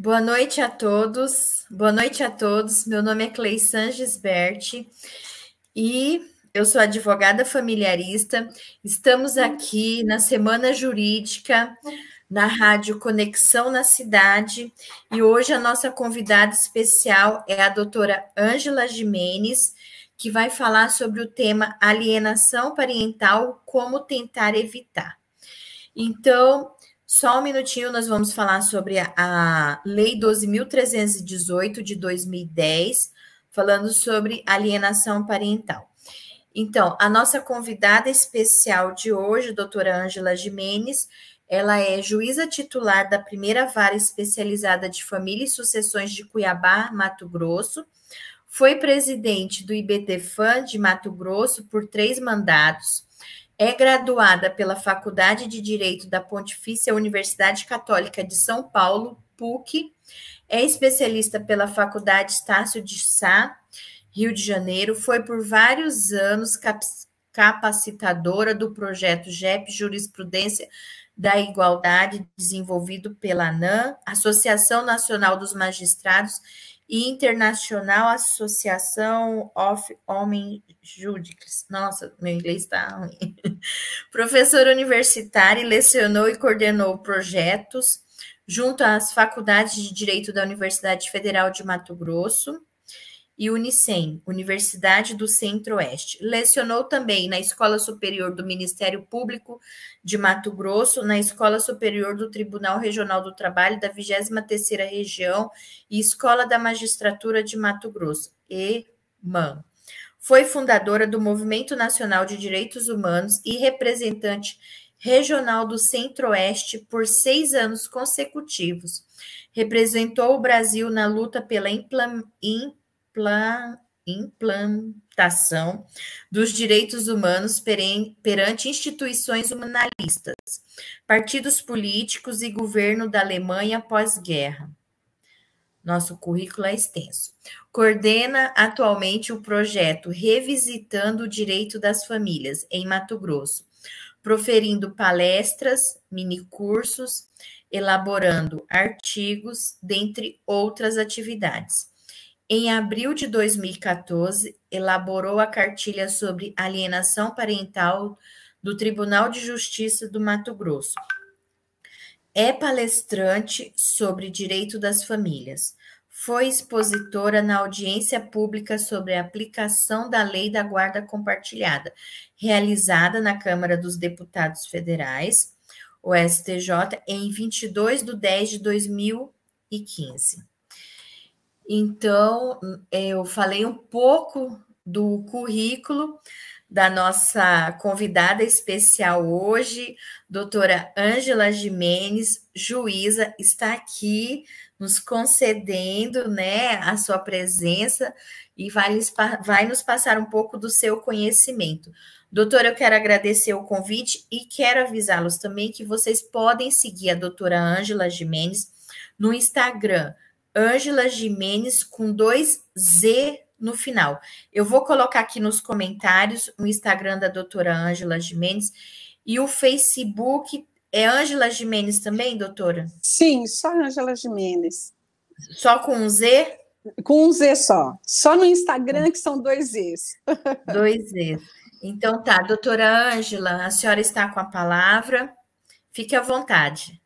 Boa noite a todos. Boa noite a todos. Meu nome é Cleissan Gisberti e eu sou advogada familiarista. Estamos aqui na Semana Jurídica na Rádio Conexão na Cidade e hoje a nossa convidada especial é a doutora Ângela Jimenez, que vai falar sobre o tema alienação parental, como tentar evitar. Então, só um minutinho, nós vamos falar sobre a, Lei 12.318 de 2010, falando sobre alienação parental. Então, a nossa convidada especial de hoje, doutora Ângela Jimenez, ela é juíza titular da primeira vara especializada de família e sucessões de Cuiabá, Mato Grosso. Foi presidente do IBTFAN de Mato Grosso por três mandatos é graduada pela Faculdade de Direito da Pontifícia Universidade Católica de São Paulo, PUC. É especialista pela Faculdade Estácio de Sá, Rio de Janeiro. Foi por vários anos capacitadora do projeto GEP Jurisprudência da Igualdade, desenvolvido pela ANAM, Associação Nacional dos Magistrados e Internacional Associação of Homem Judices. Nossa, meu inglês está ruim. Professora universitária, lecionou e coordenou projetos junto às faculdades de Direito da Universidade Federal de Mato Grosso e Unicem, Universidade do Centro-Oeste. Lecionou também na Escola Superior do Ministério Público de Mato Grosso, na Escola Superior do Tribunal Regional do Trabalho da 23ª Região e Escola da Magistratura de Mato Grosso, EMAN. Foi fundadora do Movimento Nacional de Direitos Humanos e representante regional do Centro-Oeste por seis anos consecutivos. Representou o Brasil na luta pela implementação implantação dos direitos humanos perante instituições humanalistas, partidos políticos e governo da Alemanha pós-guerra. Nosso currículo é extenso. Coordena atualmente o projeto Revisitando o Direito das Famílias, em Mato Grosso, proferindo palestras, minicursos, elaborando artigos, dentre outras atividades. Em abril de 2014, elaborou a cartilha sobre alienação parental do Tribunal de Justiça do Mato Grosso. É palestrante sobre direito das famílias. Foi expositora na audiência pública sobre a aplicação da Lei da Guarda Compartilhada, realizada na Câmara dos Deputados Federais, o STJ, em 22 de 10 de 2015. Então, eu falei um pouco do currículo da nossa convidada especial hoje, doutora Ângela Jimenez, juíza, está aqui nos concedendo né, a sua presença e vai, vai nos passar um pouco do seu conhecimento. Doutora, eu quero agradecer o convite e quero avisá-los também que vocês podem seguir a doutora Ângela Jimenez no Instagram, Ângela Jimenez com dois Z no final. Eu vou colocar aqui nos comentários o Instagram da doutora Ângela Jimenez e o Facebook. É Ângela Jimenez também, doutora? Sim, só Ângela Jimenez. Só com um Z? Com um Z só. Só no Instagram que são dois Zs. Dois Zs. Então tá, doutora Ângela, a senhora está com a palavra. Fique à vontade.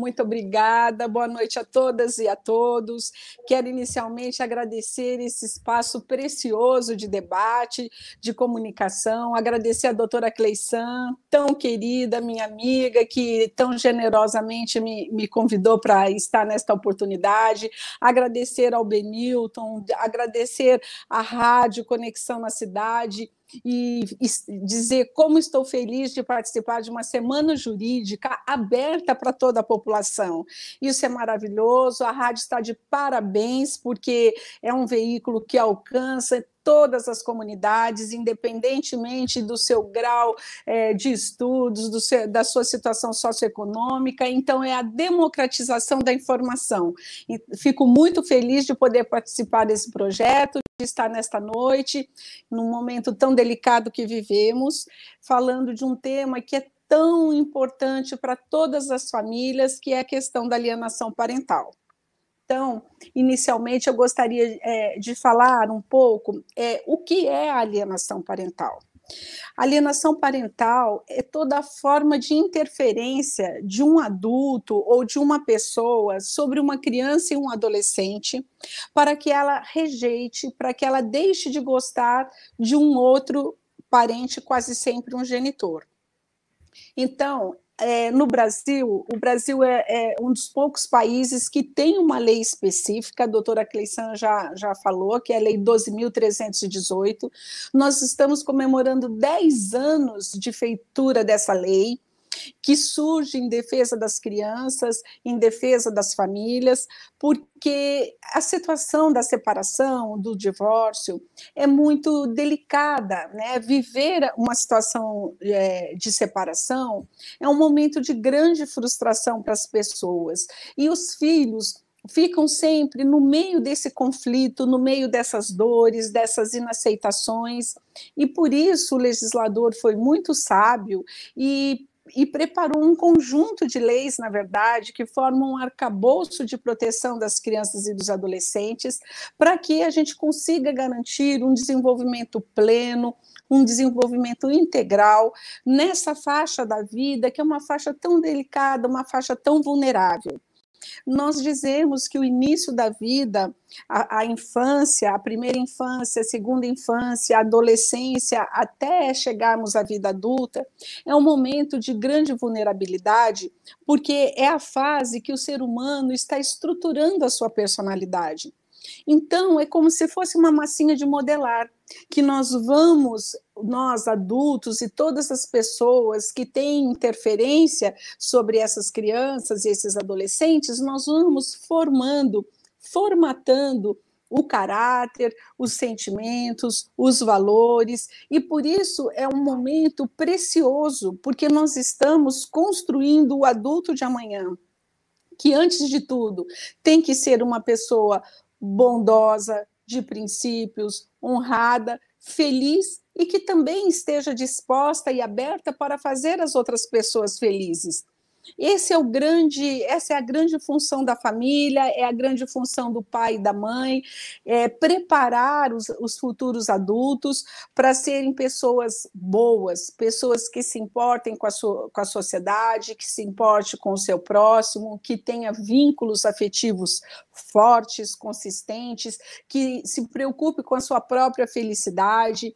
Muito obrigada, boa noite a todas e a todos. Quero inicialmente agradecer esse espaço precioso de debate, de comunicação, agradecer a doutora Cleissan, tão querida, minha amiga, que tão generosamente me, me convidou para estar nesta oportunidade, agradecer ao Benilton, agradecer à Rádio Conexão na Cidade e, dizer como estou feliz de participar de uma semana jurídica aberta para toda a população. Isso é maravilhoso, a rádio está de parabéns, porque é um veículo que alcança todas as comunidades, independentemente do seu grau é, de estudos, seu, da sua situação socioeconômica. Então, é a democratização da informação. E fico muito feliz de poder participar desse projeto, de estar nesta noite, num momento tão delicado que vivemos, falando de um tema que é tão importante para todas as famílias, que é a questão da alienação parental. Então, inicialmente, eu gostaria é, de falar um pouco é, o que é a alienação parental. Alienação parental é toda forma de interferência de um adulto ou de uma pessoa sobre uma criança e um adolescente para que ela rejeite, para que ela deixe de gostar de um outro parente, quase sempre um genitor. Então, é, no Brasil, o Brasil é, é, um dos poucos países que tem uma lei específica, a doutora Cleissan já, já falou, que é a Lei 12.318. Nós estamos comemorando 10 anos de feitura dessa lei que surge em defesa das crianças, em defesa das famílias, porque a situação da separação, do divórcio, é muito delicada. Né? Viver uma situação é, de separação é um momento de grande frustração para as pessoas. E os filhos ficam sempre no meio desse conflito, no meio dessas dores, dessas inaceitações, e por isso o legislador foi muito sábio e e preparou um conjunto de leis, na verdade, que formam um arcabouço de proteção das crianças e dos adolescentes, para que a gente consiga garantir um desenvolvimento pleno, um desenvolvimento integral nessa faixa da vida, que é uma faixa tão delicada, uma faixa tão vulnerável nós dizemos que o início da vida, a, a, infância, a primeira infância, a segunda infância, a adolescência, até chegarmos à vida adulta, é um momento de grande vulnerabilidade, porque é a fase que o ser humano está estruturando a sua personalidade. Então, é como se fosse uma massinha de modelar, que nós vamos, nós adultos e todas as pessoas que têm interferência sobre essas crianças e esses adolescentes, nós vamos formando, formatando o caráter, os sentimentos, os valores, e por isso é um momento precioso, porque nós estamos construindo o adulto de amanhã, que antes de tudo tem que ser uma pessoa bondosa, de princípios, honrada, feliz e que também esteja disposta e aberta para fazer as outras pessoas felizes. Esse é o grande, essa é a grande função da família, é a grande função do pai e da mãe, é preparar os, os futuros adultos para serem pessoas boas, pessoas que se importem com a, so, com a sociedade, que se importe com o seu próximo, que tenha vínculos afetivos fortes, consistentes, que se preocupe com a sua própria felicidade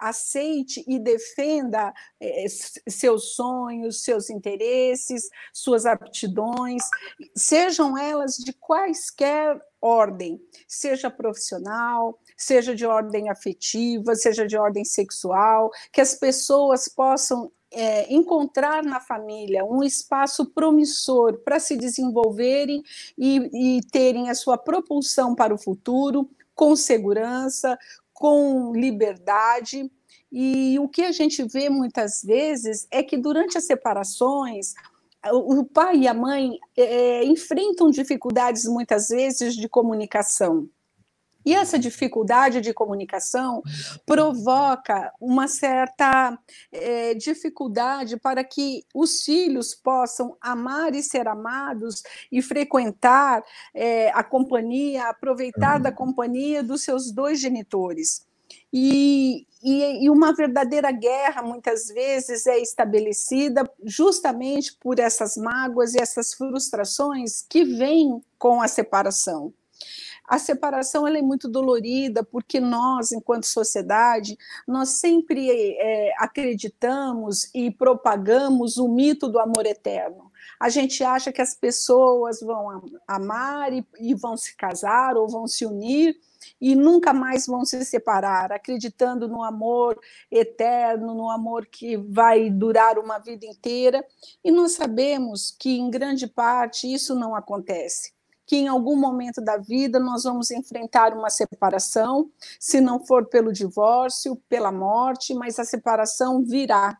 aceite e defenda é, seus sonhos, seus interesses, suas aptidões, sejam elas de quaisquer ordem, seja profissional, seja de ordem afetiva, seja de ordem sexual, que as pessoas possam é, encontrar na família um espaço promissor para se desenvolverem e, e terem a sua propulsão para o futuro com segurança, com liberdade. E o que a gente vê muitas vezes é que durante as separações, o pai e a mãe é, enfrentam dificuldades muitas vezes de comunicação. E essa dificuldade de comunicação provoca uma certa é, dificuldade para que os filhos possam amar e ser amados e frequentar é, a companhia, aproveitar da companhia dos seus dois genitores. E, e, e, uma verdadeira guerra, muitas vezes, é estabelecida justamente por essas mágoas e essas frustrações que vêm com a separação. A separação ela é muito dolorida porque nós, enquanto sociedade, nós sempre é, acreditamos e propagamos o mito do amor eterno. A gente acha que as pessoas vão amar e, e vão se casar ou vão se unir e nunca mais vão se separar, acreditando no amor eterno, no amor que vai durar uma vida inteira. E nós sabemos que, em grande parte, isso não acontece que em algum momento da vida nós vamos enfrentar uma separação, se não for pelo divórcio, pela morte, mas a separação virá.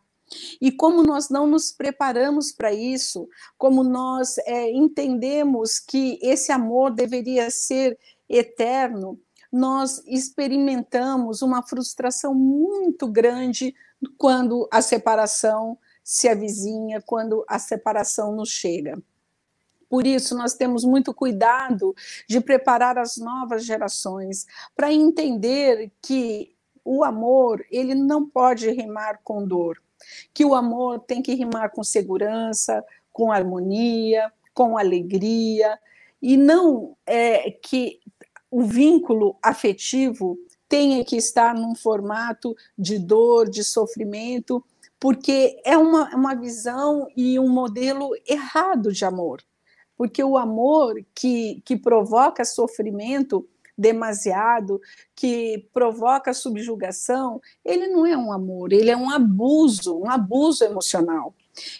E como nós não nos preparamos para isso, como nós é, entendemos que esse amor deveria ser eterno, nós experimentamos uma frustração muito grande quando a separação se avizinha, quando a separação nos chega Por isso, nós temos muito cuidado de preparar as novas gerações para entender que o amor ele não pode rimar com dor, que o amor tem que rimar com segurança, com harmonia, com alegria, e não é, que o vínculo afetivo tenha que estar num formato de dor, de sofrimento, porque é uma, uma visão e um modelo errado de amor. Porque o amor que, que provoca sofrimento demasiado, que provoca subjugação, ele não é um amor, ele é um abuso, um abuso emocional.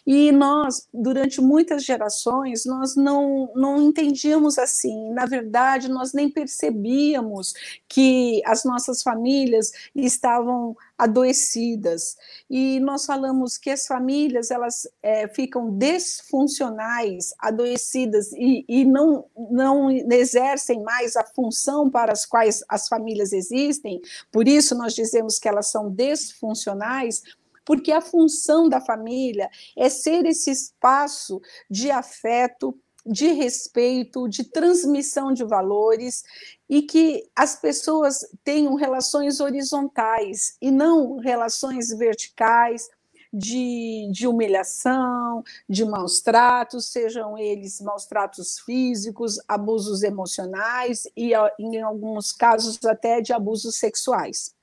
E nós, durante muitas gerações, nós não, não entendíamos assim. Na verdade, nós nem percebíamos que as nossas famílias estavam adoecidas. E nós falamos que as famílias elas é, ficam desfuncionais, adoecidas e, e não, não exercem mais a função para as quais as famílias existem. Por isso nós dizemos que elas são desfuncionais porque a função da família é ser esse espaço de afeto, de respeito, de transmissão de valores e que as pessoas tenham relações horizontais e não relações verticais. De, de humilhação, de maus tratos, sejam eles maus tratos físicos, abusos emocionais e, em alguns casos, até de abusos sexuais.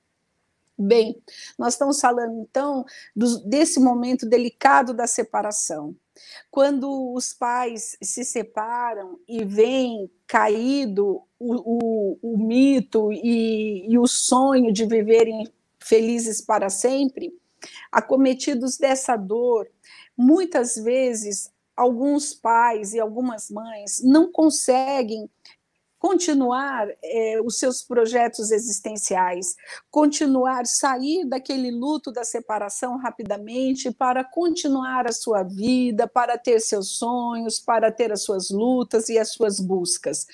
Bem, nós estamos falando então do, desse momento delicado da separação. Quando os pais se separam e vem caído o, o, o mito e, e o sonho de viverem felizes para sempre, acometidos dessa dor, muitas vezes alguns pais e algumas mães não conseguem continuar é, os seus projetos existenciais, continuar, sair daquele luto da separação rapidamente para continuar a sua vida, para ter seus sonhos, para ter as suas lutas e as suas buscas.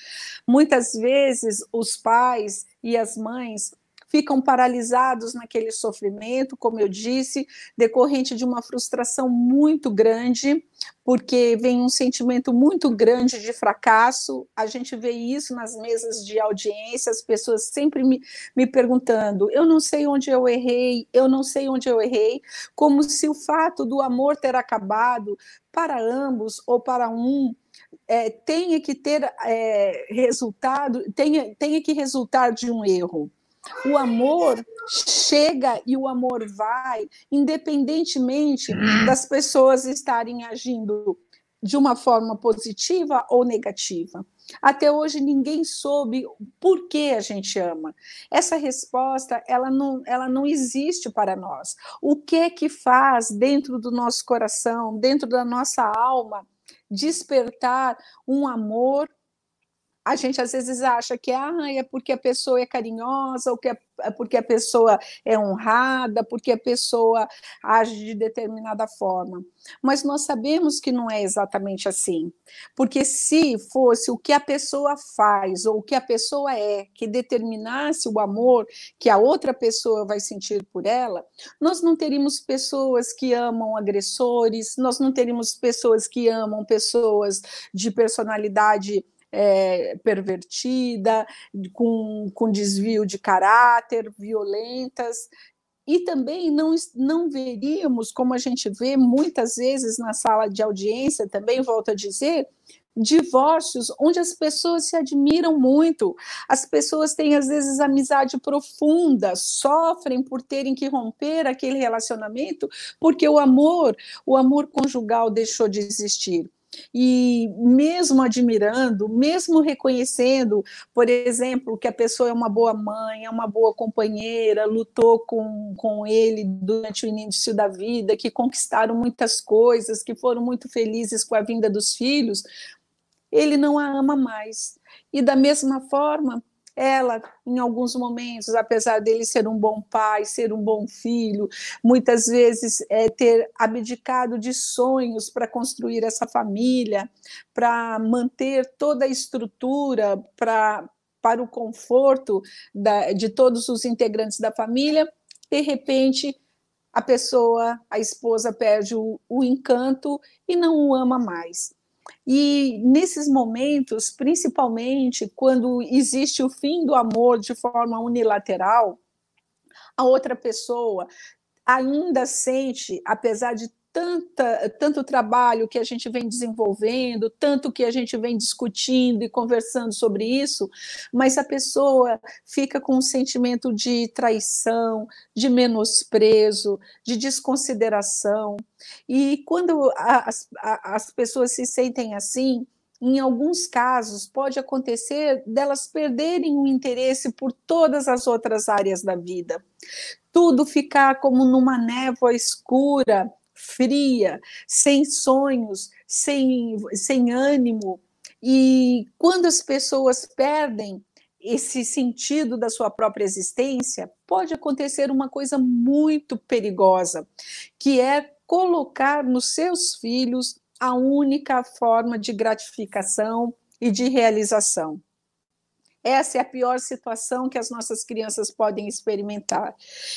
Muitas vezes os pais e as mães ficam paralisados naquele sofrimento, como eu disse, decorrente de uma frustração muito grande, porque vem um sentimento muito grande de fracasso. A gente vê isso nas mesas de audiência, as pessoas sempre me, me perguntando: eu não sei onde eu errei, eu não sei onde eu errei, como se o fato do amor ter acabado para ambos ou para um é, tenha que ter é, resultado, tenha, tenha que resultar de um erro. O amor chega e o amor vai, independentemente das pessoas estarem agindo de uma forma positiva ou negativa. Até hoje ninguém soube por que a gente ama. Essa resposta ela não, ela não existe para nós. O que é que faz dentro do nosso coração, dentro da nossa alma, despertar um amor a gente às vezes acha que ah, é porque a pessoa é carinhosa, ou que é, é porque a pessoa é honrada, porque a pessoa age de determinada forma. Mas nós sabemos que não é exatamente assim. Porque se fosse o que a pessoa faz ou o que a pessoa é que determinasse o amor que a outra pessoa vai sentir por ela, nós não teríamos pessoas que amam agressores, nós não teríamos pessoas que amam pessoas de personalidade é, pervertida, com, com desvio de caráter, violentas. E também não, não veríamos, como a gente vê muitas vezes na sala de audiência, também volto a dizer, divórcios onde as pessoas se admiram muito, as pessoas têm às vezes amizade profunda, sofrem por terem que romper aquele relacionamento porque o amor, o amor conjugal deixou de existir. E mesmo admirando, mesmo reconhecendo, por exemplo, que a pessoa é uma boa mãe, é uma boa companheira, lutou com, com ele durante o início da vida, que conquistaram muitas coisas, que foram muito felizes com a vinda dos filhos, ele não a ama mais. E da mesma forma, ela, em alguns momentos, apesar dele ser um bom pai, ser um bom filho, muitas vezes é, ter abdicado de sonhos para construir essa família, para manter toda a estrutura, para para o conforto da, de todos os integrantes da família, de repente a pessoa, a esposa perde o, o encanto e não o ama mais. E nesses momentos, principalmente quando existe o fim do amor de forma unilateral, a outra pessoa ainda sente, apesar de tanta, tanto trabalho que a gente vem desenvolvendo, tanto que a gente vem discutindo e conversando sobre isso, mas a pessoa fica com um sentimento de traição, de menosprezo, de desconsideração. E quando as, as pessoas se sentem assim, em alguns casos, pode acontecer delas perderem o interesse por todas as outras áreas da vida. Tudo ficar como numa névoa escura fria, sem sonhos, sem, sem ânimo. E quando as pessoas perdem esse sentido da sua própria existência, pode acontecer uma coisa muito perigosa, que é colocar nos seus filhos a única forma de gratificação e de realização. Essa é a pior situação que as nossas crianças podem experimentar.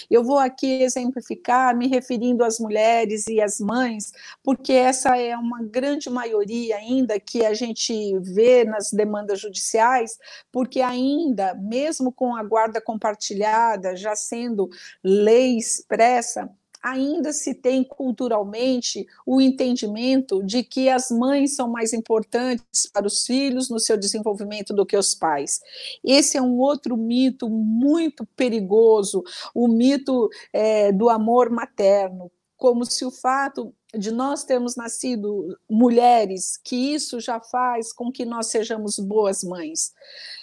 Eu vou aqui exemplificar me referindo às mulheres e às mães, porque essa é uma grande maioria ainda que a gente vê nas demandas judiciais, porque ainda, mesmo com a guarda compartilhada já sendo lei expressa, ainda se tem culturalmente o entendimento de que as mães são mais importantes para os filhos no seu desenvolvimento do que os pais. Esse é um outro mito muito perigoso, o mito é, do amor materno, como se o fato de nós termos nascido mulheres, que isso já faz com que nós sejamos boas mães.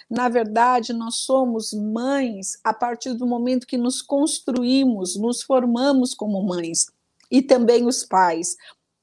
Na verdade, nós somos mães a partir do momento que nos construímos, nos formamos como mães, e também os pais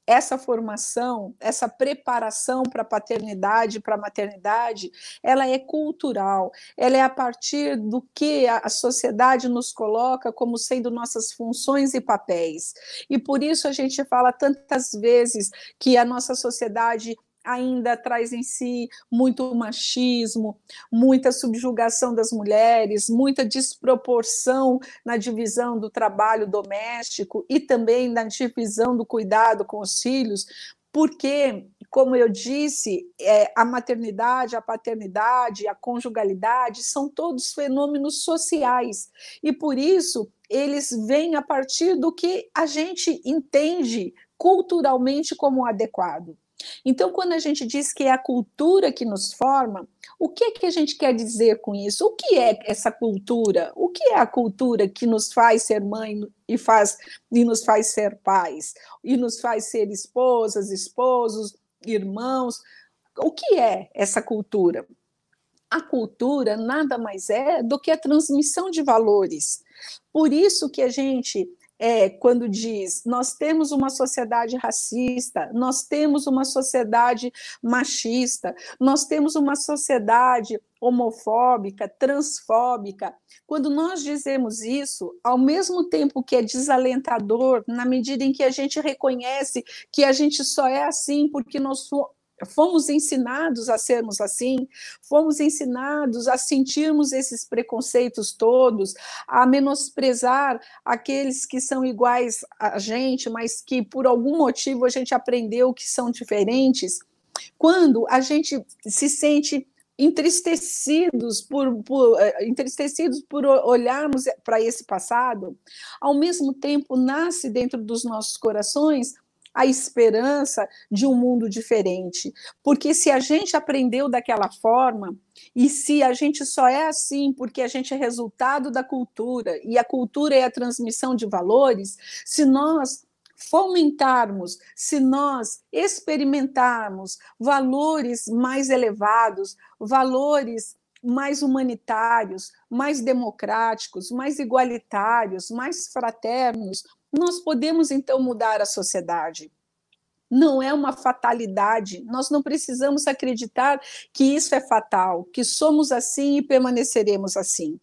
essa formação, essa preparação para a paternidade, para a maternidade, ela é cultural, ela é a partir do que a sociedade nos coloca como sendo nossas funções e papéis. E por isso a gente fala tantas vezes que a nossa sociedade ainda traz em si muito machismo, muita subjugação das mulheres, muita desproporção na divisão do trabalho doméstico e também na divisão do cuidado com os filhos, porque, como eu disse, é, a maternidade, a paternidade, a conjugalidade são todos fenômenos sociais e por isso eles vêm a partir do que a gente entende culturalmente como adequado. Então, quando a gente diz que é a cultura que nos forma, o que, é que a gente quer dizer com isso? O que é essa cultura? O que é a cultura que nos faz ser mãe e, faz, e nos faz ser pais? E nos faz ser esposas, esposos, irmãos? O que é essa cultura? A cultura nada mais é do que a transmissão de valores. Por isso que a gente é quando diz nós temos uma sociedade racista, nós temos uma sociedade machista, nós temos uma sociedade homofóbica, transfóbica. Quando nós dizemos isso, ao mesmo tempo que é desalentador, na medida em que a gente reconhece que a gente só é assim porque nós fomos ensinados a sermos assim, fomos ensinados a sentirmos esses preconceitos todos, a menosprezar aqueles que são iguais a gente, mas que por algum motivo a gente aprendeu que são diferentes. Quando a gente se sente entristecidos por, por, eh, entristecidos por olharmos para esse passado, ao mesmo tempo nasce dentro dos nossos corações a esperança de um mundo diferente. Porque se a gente aprendeu daquela forma, e se a gente só é assim porque a gente é resultado da cultura, e a cultura é a transmissão de valores, se nós fomentarmos, se nós experimentarmos valores mais elevados, valores mais humanitários, mais democráticos, mais igualitários, mais fraternos, nós podemos então mudar a sociedade. Não é uma fatalidade, nós não precisamos acreditar que isso é fatal, que somos assim e permaneceremos assim.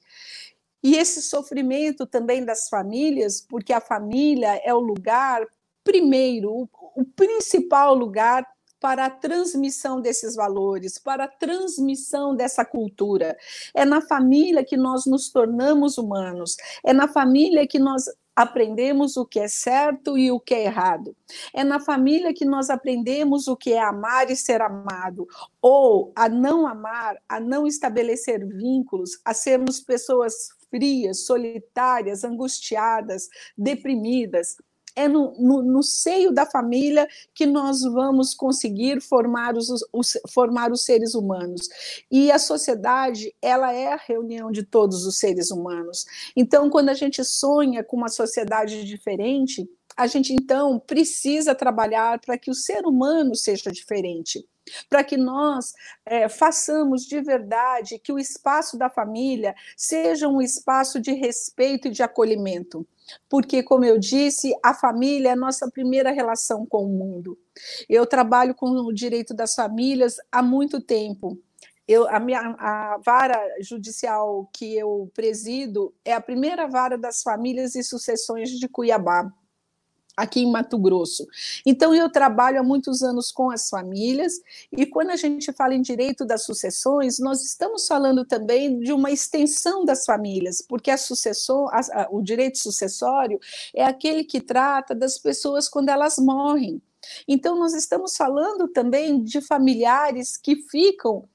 E esse sofrimento também das famílias, porque a família é o lugar, primeiro, o, principal lugar para a transmissão desses valores, para a transmissão dessa cultura. É na família que nós nos tornamos humanos, é na família que nós aprendemos o que é certo e o que é errado. É na família que nós aprendemos o que é amar e ser amado, ou a não amar, a não estabelecer vínculos, a sermos pessoas frias, solitárias, angustiadas, deprimidas é no, no, no, seio da família que nós vamos conseguir formar os, os, formar os seres humanos. E a sociedade, ela é a reunião de todos os seres humanos. Então, quando a gente sonha com uma sociedade diferente, a gente então precisa trabalhar para que o ser humano seja diferente para que nós é, façamos de verdade que o espaço da família seja um espaço de respeito e de acolhimento porque, como eu disse, a família é a nossa primeira relação com o mundo. Eu trabalho com o direito das famílias há muito tempo. Eu, a, minha, a vara judicial que eu presido é a primeira vara das famílias e sucessões de Cuiabá aqui em Mato Grosso. Então, eu trabalho há muitos anos com as famílias, e quando a gente fala em direito das sucessões, nós estamos falando também de uma extensão das famílias, porque a sucessão, a, a, o direito sucessório é aquele que trata das pessoas quando elas morrem. Então, nós estamos falando também de familiares que ficam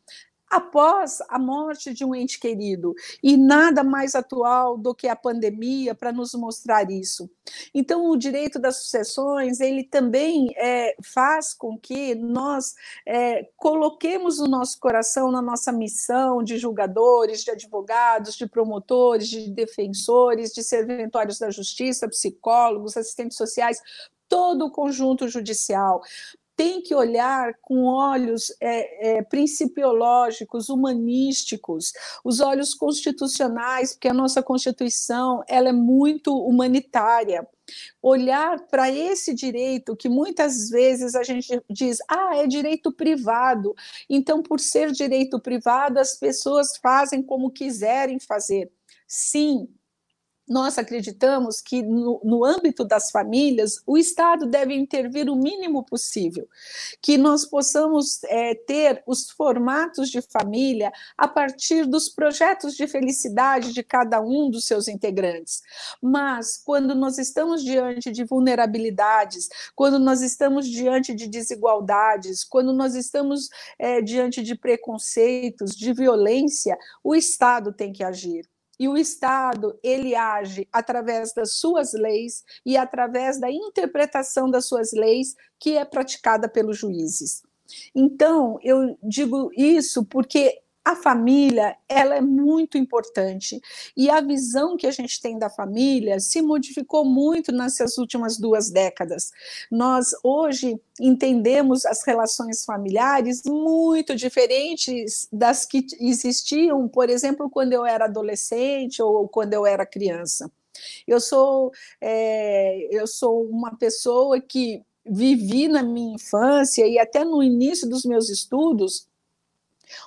após a morte de um ente querido. E nada mais atual do que a pandemia para nos mostrar isso. Então, o direito das sucessões, ele também é, faz com que nós é, coloquemos o nosso coração na nossa missão de julgadores, de advogados, de promotores, de defensores, de serventórios da justiça, psicólogos, assistentes sociais, todo o conjunto judicial, tem que olhar com olhos é, é, principiológicos, humanísticos, os olhos constitucionais, porque a nossa Constituição ela é muito humanitária. Olhar para esse direito que muitas vezes a gente diz, ah, é direito privado. Então, por ser direito privado, as pessoas fazem como quiserem fazer. Sim, nós acreditamos que, no, no, âmbito das famílias, o Estado deve intervir o mínimo possível, que nós possamos é, ter os formatos de família a partir dos projetos de felicidade de cada um dos seus integrantes. Mas, quando nós estamos diante de vulnerabilidades, quando nós estamos diante de desigualdades, quando nós estamos é, diante de preconceitos, de violência, o Estado tem que agir e o Estado ele age através das suas leis e através da interpretação das suas leis que é praticada pelos juízes. Então, eu digo isso porque a família ela é muito importante e a visão que a gente tem da família se modificou muito nessas últimas duas décadas. Nós hoje entendemos as relações familiares muito diferentes das que existiam, por exemplo, quando eu era adolescente ou quando eu era criança. Eu sou é, eu sou uma pessoa que vivi na minha infância e até no início dos meus estudos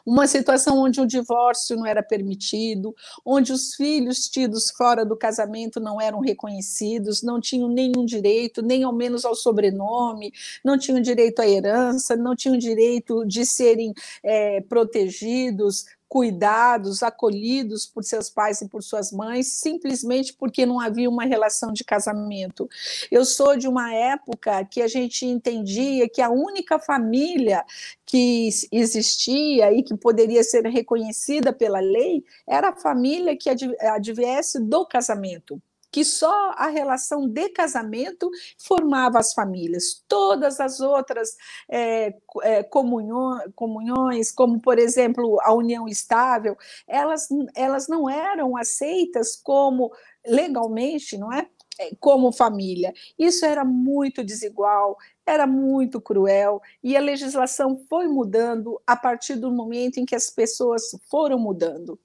uma situação onde o divórcio não era permitido, onde os filhos tidos fora do casamento não eram reconhecidos, não tinham nenhum direito, nem ao menos ao sobrenome, não tinham direito à herança, não tinham direito de serem é, protegidos, cuidados, acolhidos por seus pais e por suas mães, simplesmente porque não havia uma relação de casamento. Eu sou de uma época que a gente entendia que a única família que existia e que poderia ser reconhecida pela lei era a família que adviesse do casamento que só a relação de casamento formava as famílias. Todas as outras é, é, comunhões, comunhões, como por exemplo a união estável, elas, elas não eram aceitas como legalmente, não é? É? Como família. Isso era muito desigual, era muito cruel, e a legislação foi mudando a partir do momento em que as pessoas foram mudando.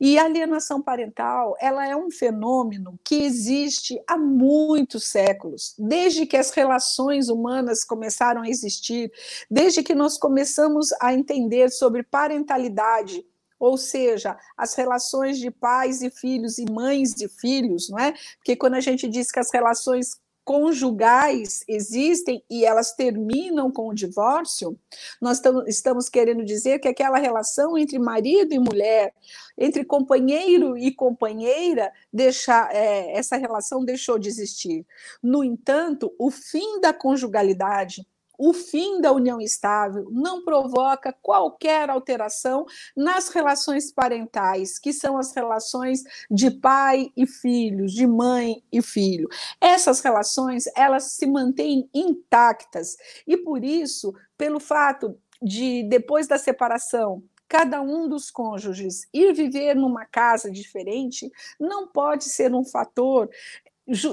E a alienação parental, ela é um fenômeno que existe há muitos séculos, desde que as relações humanas começaram a existir, desde que nós começamos a entender sobre parentalidade, ou seja, as relações de pais e filhos e mães de filhos, não é? Porque quando a gente diz que as relações conjugais existem e elas terminam com o divórcio, nós estamos querendo dizer que aquela relação entre marido e mulher, entre companheiro e companheira, deixa, é, essa relação deixou de existir. No entanto, o fim da conjugalidade o fim da união estável não provoca qualquer alteração nas relações parentais, que são as relações de pai e filhos, de mãe e filho. Essas relações, elas se mantêm intactas e por isso, pelo fato de depois da separação cada um dos cônjuges ir viver numa casa diferente não pode ser um fator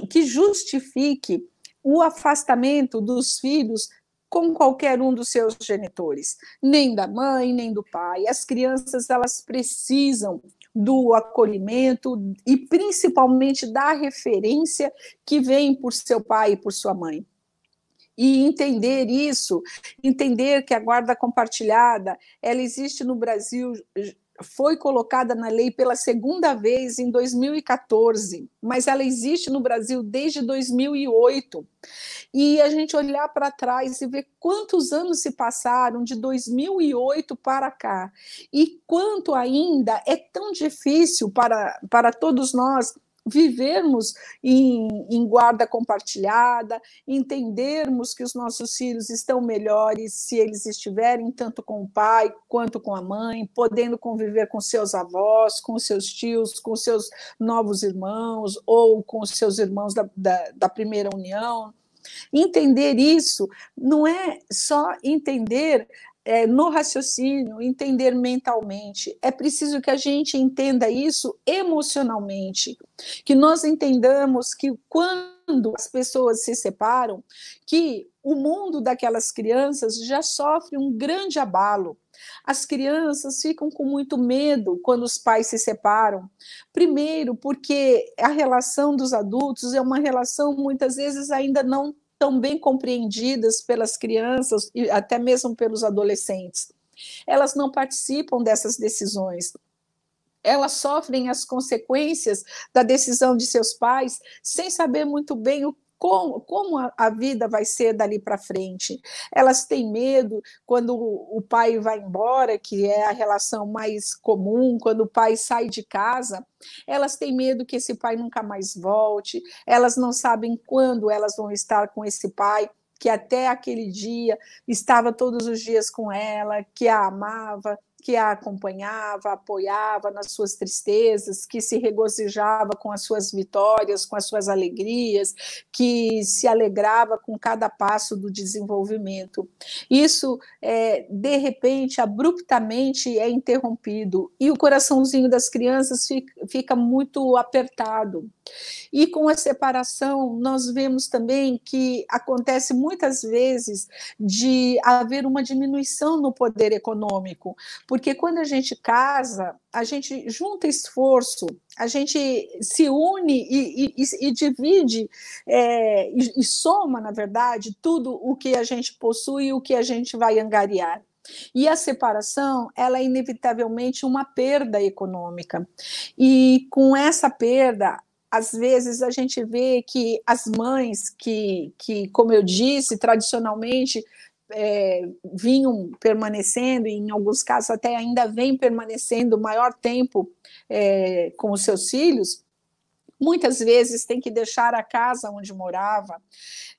que justifique o afastamento dos filhos com qualquer um dos seus genitores, nem da mãe, nem do pai. As crianças elas precisam do acolhimento e principalmente da referência que vem por seu pai e por sua mãe. E entender isso, entender que a guarda compartilhada, ela existe no Brasil foi colocada na lei pela segunda vez em 2014, mas ela existe no Brasil desde 2008. E a gente olhar para trás e ver quantos anos se passaram de 2008 para cá e quanto ainda é tão difícil para, para todos nós vivermos em, em, guarda compartilhada, entendermos que os nossos filhos estão melhores se eles estiverem tanto com o pai quanto com a mãe, podendo conviver com seus avós, com seus tios, com seus novos irmãos ou com seus irmãos da, da, da primeira união. Entender isso não é só entender é, no raciocínio, entender mentalmente. É preciso que a gente entenda isso emocionalmente, que nós entendamos que quando as pessoas se separam, que o mundo daquelas crianças já sofre um grande abalo. As crianças ficam com muito medo quando os pais se separam. Primeiro, porque a relação dos adultos é uma relação muitas vezes ainda não tão bem compreendidas pelas crianças e até mesmo pelos adolescentes. Elas não participam dessas decisões. Elas sofrem as consequências da decisão de seus pais sem saber muito bem o como, como a, a vida vai ser dali para frente. Elas têm medo quando o, o pai vai embora, que é a relação mais comum, quando o pai sai de casa, elas têm medo que esse pai nunca mais volte, elas não sabem quando elas vão estar com esse pai que até aquele dia estava todos os dias com ela, que a amava, que a acompanhava, apoiava nas suas tristezas, que se regozijava com as suas vitórias, com as suas alegrias, que se alegrava com cada passo do desenvolvimento. Isso, é, de repente, abruptamente é interrompido e o coraçãozinho das crianças fica, fica muito apertado. E com a separação, nós vemos também que acontece muitas vezes de haver uma diminuição no poder econômico, porque quando a gente casa, a gente junta esforço, a gente se une e, e, e divide é, e, e soma, na verdade, tudo o que a gente possui e o que a gente vai angariar. E a separação, ela é inevitavelmente uma perda econômica. E com essa perda, às vezes a gente vê que as mães que, que como eu disse, tradicionalmente é, vinham permanecendo, e em alguns casos até ainda vêm permanecendo maior tempo é, com os seus filhos, muitas vezes tem que deixar a casa onde morava,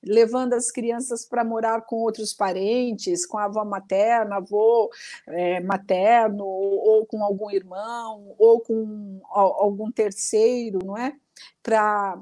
levando as crianças para morar com outros parentes, com a avó materna, avô é, materno, ou, ou, com algum irmão, ou com algum terceiro, não é? para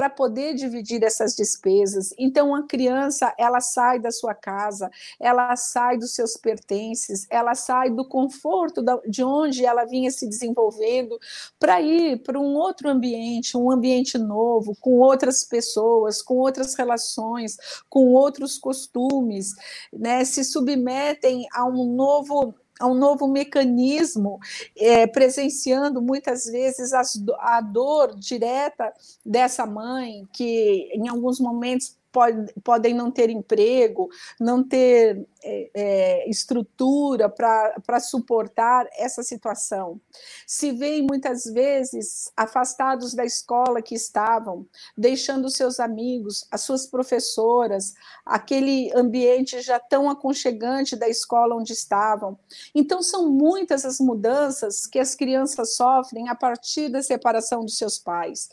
para poder dividir essas despesas. Então a criança, ela sai da sua casa, ela sai dos seus pertences, ela sai do conforto de onde ela vinha se desenvolvendo para ir para um outro ambiente, um ambiente novo, com outras pessoas, com outras relações, com outros costumes, né? Se submetem a um novo a um novo mecanismo, é, presenciando muitas vezes as, a dor direta dessa mãe, que em alguns momentos pode, podem não ter emprego, não ter é, é, estrutura para suportar essa situação. Se veem muitas vezes afastados da escola que estavam, deixando seus amigos, as suas professoras, aquele ambiente já tão aconchegante da escola onde estavam. Então, são muitas as mudanças que as crianças sofrem a partir da separação dos seus pais.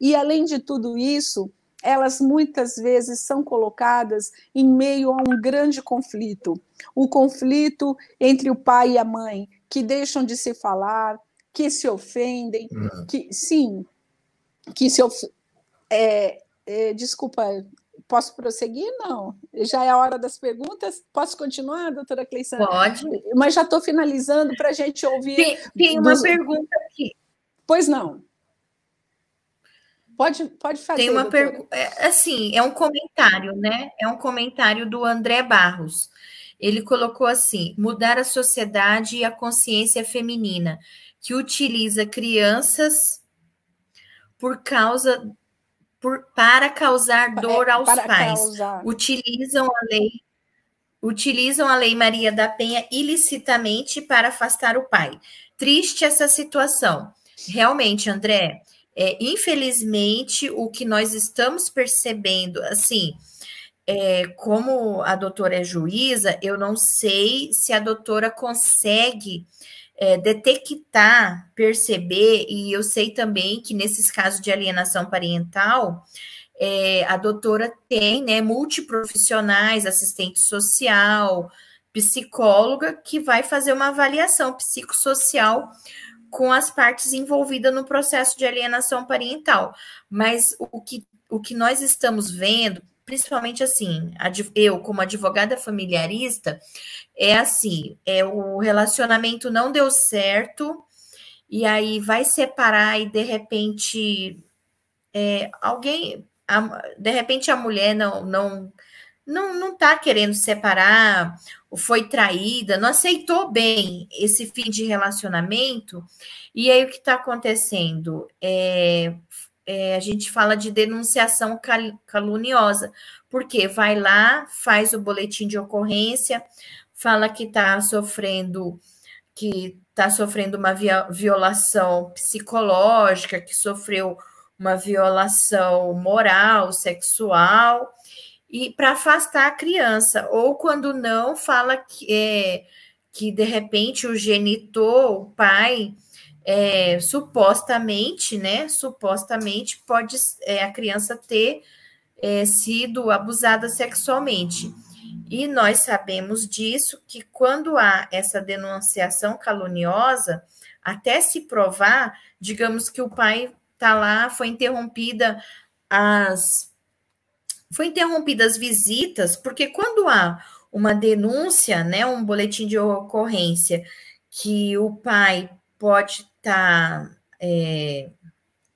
E, além de tudo isso, elas muitas vezes são colocadas em meio a um grande conflito o conflito entre o pai e a mãe, que deixam de se falar, que se ofendem, uhum. que sim, que se of... é, é, desculpa, posso prosseguir? Não. Já é a hora das perguntas. Posso continuar, doutora Cleissana? Pode. Mas já estou finalizando para a gente ouvir. Tem, tem uma dos... pergunta aqui. Pois não. Pode, pode fazer. Tem uma pergunta. É, assim, é um comentário, né? É um comentário do André Barros. Ele colocou assim: mudar a sociedade e a consciência feminina, que utiliza crianças por causa por, para causar é, dor aos pais. Causar. Utilizam a lei utilizam a lei Maria da Penha ilicitamente para afastar o pai. Triste essa situação. Realmente, André, é, infelizmente, o que nós estamos percebendo, assim, é, como a doutora é juíza, eu não sei se a doutora consegue é, detectar, perceber, e eu sei também que nesses casos de alienação parental, é, a doutora tem né, multiprofissionais, assistente social, psicóloga, que vai fazer uma avaliação psicossocial com as partes envolvidas no processo de alienação parental. Mas o que, o que nós estamos vendo, principalmente assim, eu como advogada familiarista, é assim, é o relacionamento não deu certo, e aí vai separar e de repente é, alguém, de repente a mulher não não não não tá querendo separar, foi traída, não aceitou bem esse fim de relacionamento, e aí o que está acontecendo? É, é, a gente fala de denunciação caluniosa, porque vai lá, faz o boletim de ocorrência, fala que está sofrendo, que está sofrendo uma violação psicológica, que sofreu uma violação moral, sexual, e para afastar a criança, ou quando não, fala que, é, que de repente o genitor, o pai, é, supostamente, né? Supostamente pode é, a criança ter é, sido abusada sexualmente. E nós sabemos disso que quando há essa denunciação caluniosa, até se provar, digamos que o pai está lá, foi interrompida as foi interrompida as visitas, porque quando há uma denúncia, né, um boletim de ocorrência, que o pai pode estar tá, é,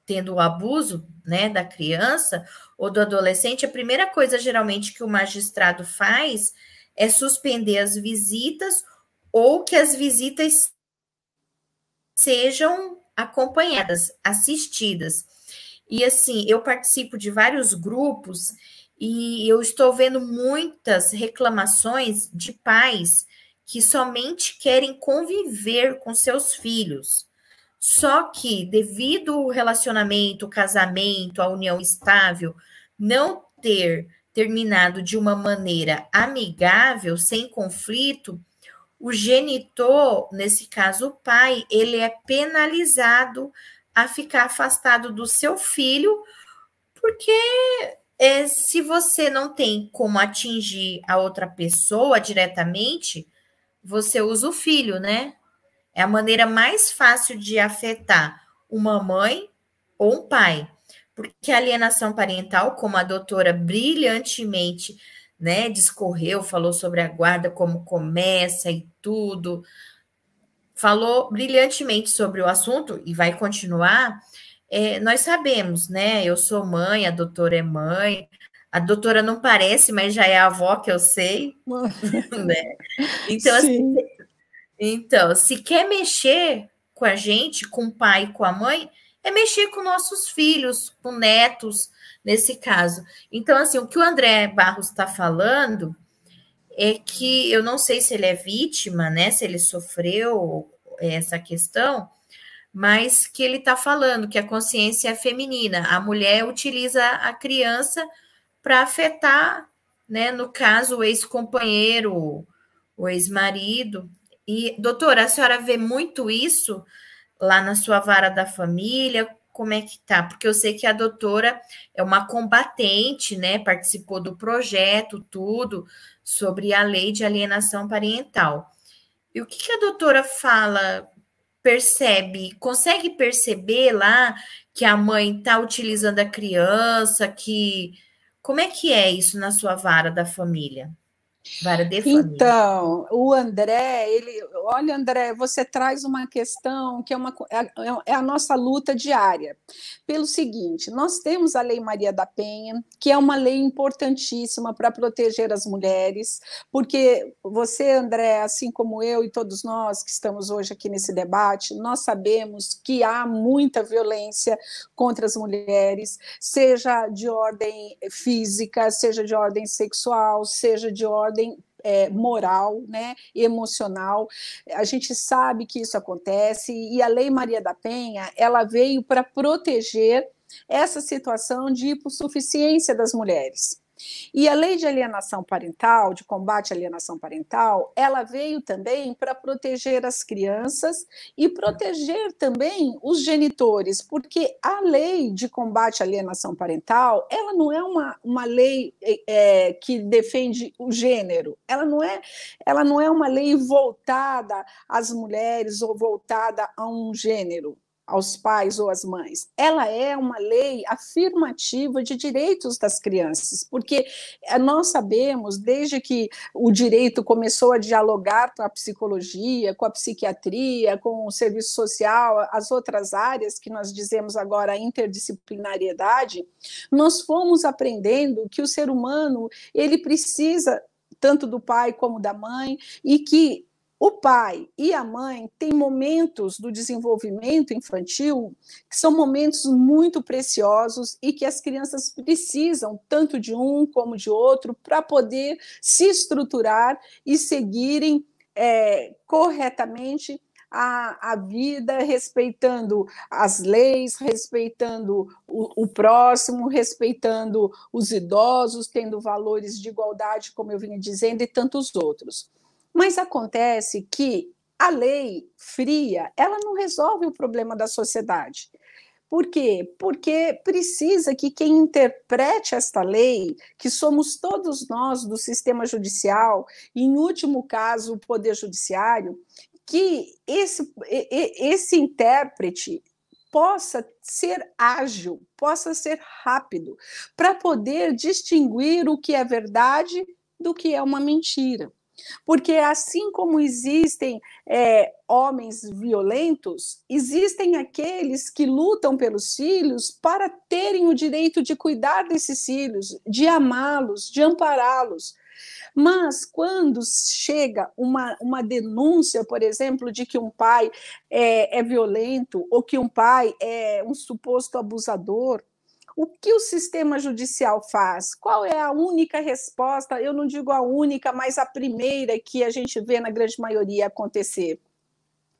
tendo o abuso né, da criança ou do adolescente, a primeira coisa geralmente que o magistrado faz é suspender as visitas ou que as visitas sejam acompanhadas, assistidas. E assim, eu participo de vários grupos e eu estou vendo muitas reclamações de pais que somente querem conviver com seus filhos. Só que, devido ao relacionamento, o casamento, a união estável, não ter terminado de uma maneira amigável, sem conflito, o genitor, nesse caso o pai, ele é penalizado a ficar afastado do seu filho, porque é, se você não tem como atingir a outra pessoa diretamente, você usa o filho, né? É a maneira mais fácil de afetar uma mãe ou um pai. Porque a alienação parental, como a doutora brilhantemente né, discorreu, falou sobre a guarda, como começa e tudo, falou brilhantemente sobre o assunto e vai continuar é, nós sabemos, né? Eu sou mãe, a doutora é mãe, a doutora não parece, mas já é a avó que eu sei, né? Então, assim, então, se quer mexer com a gente, com o pai e com a mãe, é mexer com nossos filhos, com netos, nesse caso. Então, assim, o que o André Barros está falando é que eu não sei se ele é vítima, né? Se ele sofreu essa questão, mas que ele está falando que a consciência é feminina. A mulher utiliza a criança para afetar, né? No caso, o ex-companheiro, o ex-marido. E, doutora, a senhora vê muito isso lá na sua vara da família? Como é que tá? Porque eu sei que a doutora é uma combatente, né? Participou do projeto, tudo, sobre a lei de alienação parental. E o que, que a doutora fala, percebe, consegue perceber lá que a mãe está utilizando a criança, que como é que é isso na sua vara da família? Vara de família. Então, o André, ele, olha, André, você traz uma questão que é, uma, é, é a nossa luta diária. Pelo seguinte, nós temos a Lei Maria da Penha, que é uma lei importantíssima para proteger as mulheres, porque você, André, assim como eu e todos nós que estamos hoje aqui nesse debate, nós sabemos que há muita violência contra as mulheres, seja de ordem física, seja de ordem sexual, seja de ordem ordem é, moral, né, emocional. A gente sabe que isso acontece e a Lei Maria da Penha ela veio para proteger essa situação de hipossuficiência das mulheres. E a lei de alienação parental, de combate à alienação parental, ela veio também para proteger as crianças e proteger também os genitores, porque a lei de combate à alienação parental, ela não é uma, uma lei é, que defende o gênero, ela não é, ela não é uma lei voltada às mulheres ou voltada a um gênero aos pais ou às mães. Ela é uma lei afirmativa de direitos das crianças, porque eh, nós sabemos, desde que o direito começou a dialogar com a psicologia, com a psiquiatria, com o serviço social, as outras áreas que nós dizemos agora a interdisciplinariedade, nós fomos aprendendo que o ser humano ele precisa tanto do pai como da mãe e que o pai e a mãe têm momentos do desenvolvimento infantil que são momentos muito preciosos e que as crianças precisam tanto de um como de outro para poder se estruturar e seguirem é, corretamente a, a, vida, respeitando as leis, respeitando o, o, próximo, respeitando os idosos, tendo valores de igualdade, como eu vinha dizendo, e tantos outros. Mas acontece que a lei fria, ela não resolve o problema da sociedade. Por quê? Porque precisa que quem interprete esta lei, que somos todos nós do sistema judicial, e em último caso o Poder Judiciário, que esse, esse intérprete possa ser ágil, possa ser rápido, para poder distinguir o que é verdade do que é uma mentira. Porque assim como existem é, homens violentos, existem aqueles que lutam pelos filhos para terem o direito de cuidar desses filhos, de amá-los, de ampará-los. Mas quando chega uma, uma denúncia, por exemplo, de que um pai é, é violento ou que um pai é um suposto abusador, o que o sistema judicial faz? Qual é a única resposta? Eu não digo a única, mas a primeira que a gente vê na grande maioria acontecer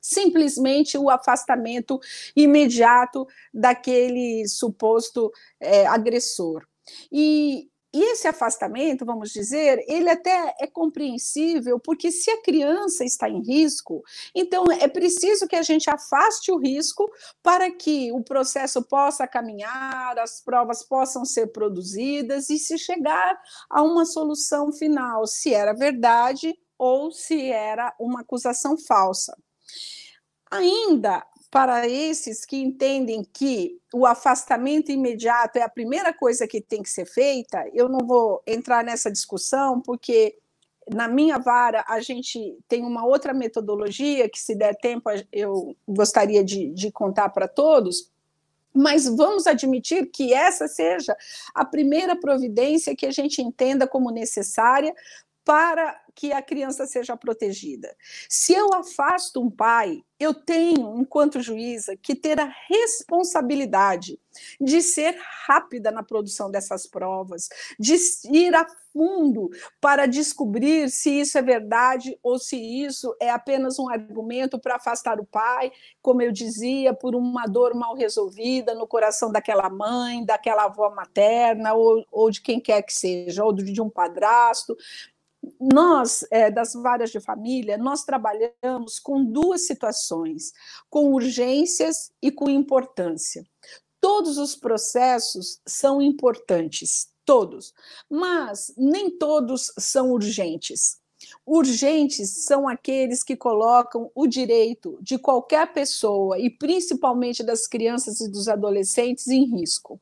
simplesmente o afastamento imediato daquele suposto é, agressor. E e esse afastamento, vamos dizer, ele até é compreensível, porque se a criança está em risco, então é preciso que a gente afaste o risco para que o processo possa caminhar, as provas possam ser produzidas e se chegar a uma solução final, se era verdade ou se era uma acusação falsa. Ainda para esses que entendem que o afastamento imediato é a primeira coisa que tem que ser feita, eu não vou entrar nessa discussão, porque na minha vara a gente tem uma outra metodologia que, se der tempo, eu gostaria de, de contar para todos. Mas vamos admitir que essa seja a primeira providência que a gente entenda como necessária para que a criança seja protegida. Se eu afasto um pai, eu tenho, enquanto juíza, que ter a responsabilidade de ser rápida na produção dessas provas, de ir a fundo para descobrir se isso é verdade ou se isso é apenas um argumento para afastar o pai, como eu dizia, por uma dor mal resolvida no coração daquela mãe, daquela avó materna, ou, ou de quem quer que seja, ou de um padrasto nós, é, das varas de família, nós trabalhamos com duas situações, com urgências e com importância. Todos os processos são importantes, todos, mas nem todos são urgentes. Urgentes são aqueles que colocam o direito de qualquer pessoa, e principalmente das crianças e dos adolescentes, em risco.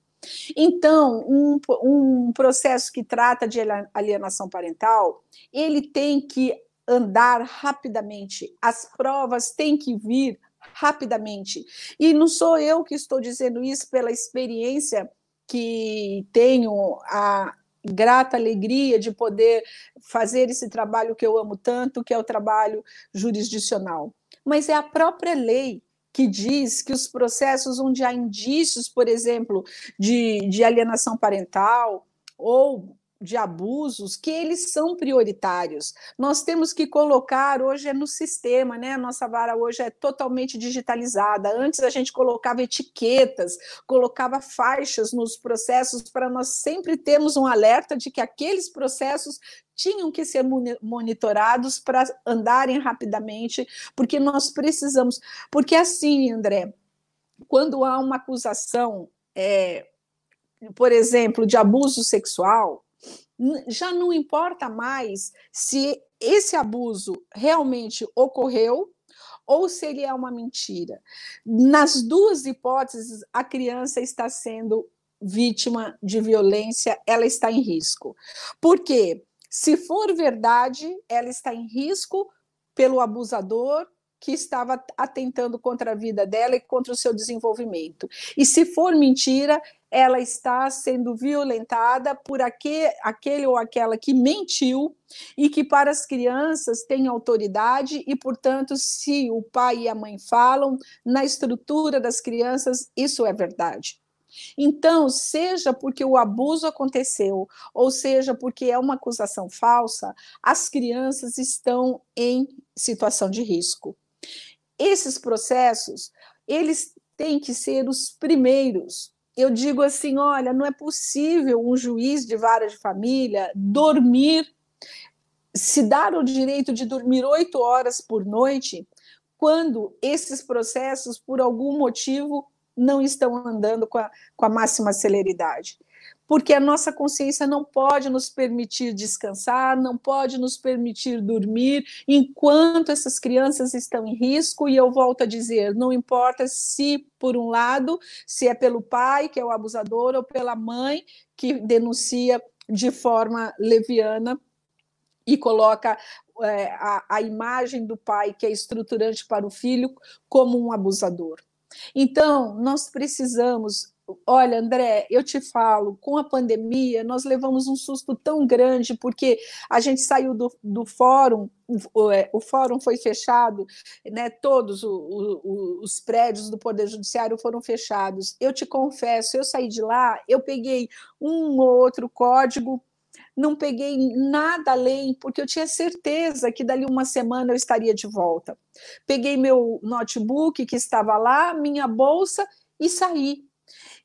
Então, um, um processo que trata de alienação parental, ele tem que andar rapidamente, as provas têm que vir rapidamente. E não sou eu que estou dizendo isso pela experiência que tenho a grata alegria de poder fazer esse trabalho que eu amo tanto, que é o trabalho jurisdicional. Mas é a própria lei que diz que os processos onde há indícios, por exemplo, de, de alienação parental ou de abusos, que eles são prioritários. Nós temos que colocar, hoje é no sistema, né? Nossa vara hoje é totalmente digitalizada. Antes a gente colocava etiquetas, colocava faixas nos processos para nós sempre termos um alerta de que aqueles processos tinham que ser monitorados para andarem rapidamente, porque nós precisamos. Porque assim, André, quando há uma acusação, é, por exemplo, de abuso sexual, já não importa mais se esse abuso realmente ocorreu ou se ele é uma mentira. Nas duas hipóteses, a criança está sendo vítima de violência, ela está em risco. Por quê? Se for verdade, ela está em risco pelo abusador que estava atentando contra a vida dela e contra o seu desenvolvimento. E se for mentira, ela está sendo violentada por aquele, aquele ou aquela que mentiu e que para as crianças tem autoridade e, portanto, se o pai e a mãe falam na estrutura das crianças, isso é verdade. Então, seja porque o abuso aconteceu, ou seja porque é uma acusação falsa, as crianças estão em situação de risco. Esses processos, eles têm que ser os primeiros eu digo assim: olha, não é possível um juiz de vara de família dormir, se dar o direito de dormir oito horas por noite, quando esses processos, por algum motivo, não estão andando com a, com a máxima celeridade porque a nossa consciência não pode nos permitir descansar, não pode nos permitir dormir enquanto essas crianças estão em risco. E eu volto a dizer: não importa se, por um lado, se é pelo pai, que é o abusador, ou pela mãe, que denuncia de forma leviana e coloca é, a, a imagem do pai, que é estruturante para o filho, como um abusador. Então, nós precisamos Olha, André, eu te falo, com a pandemia, nós levamos um susto tão grande, porque a gente saiu do, do fórum, o, é, o, fórum foi fechado, né, todos o, o, os prédios do Poder Judiciário foram fechados. Eu te confesso, eu saí de lá, eu peguei um ou outro código, não peguei nada além, porque eu tinha certeza que dali uma semana eu estaria de volta. Peguei meu notebook que estava lá, minha bolsa e saí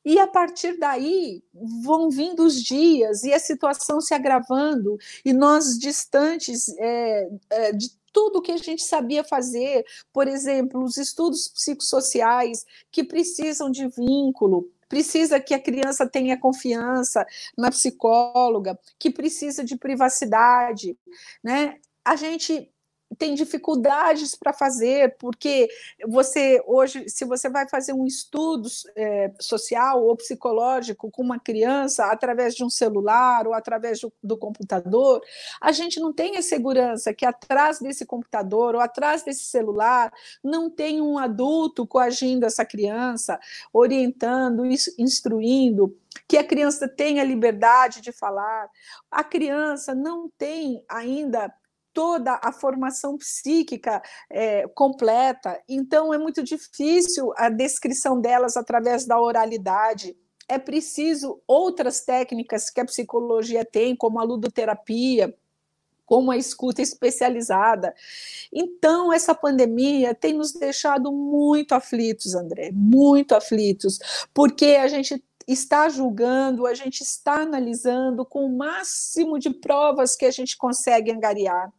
e a partir daí vão vindo os dias e a situação se agravando, e nós distantes é, é, de tudo que a gente sabia fazer, por exemplo, os estudos psicossociais que precisam de vínculo, precisa que a criança tenha confiança na psicóloga, que precisa de privacidade, né? A gente tem dificuldades para fazer, porque você hoje, se você vai fazer um estudo é, social ou psicológico com uma criança através de um celular ou através do, do computador, a gente não tem a segurança que atrás desse computador ou atrás desse celular não tem um adulto coagindo essa criança, orientando, instruindo que a criança tenha liberdade de falar. A criança não tem ainda toda a formação psíquica é, completa, então é muito difícil a descrição delas através da oralidade. É preciso outras técnicas que a psicologia tem, como a ludoterapia, como a escuta especializada. Então, essa pandemia tem nos deixado muito aflitos, André, muito aflitos, porque a gente está julgando, a gente está analisando com o máximo de provas que a gente consegue angariar.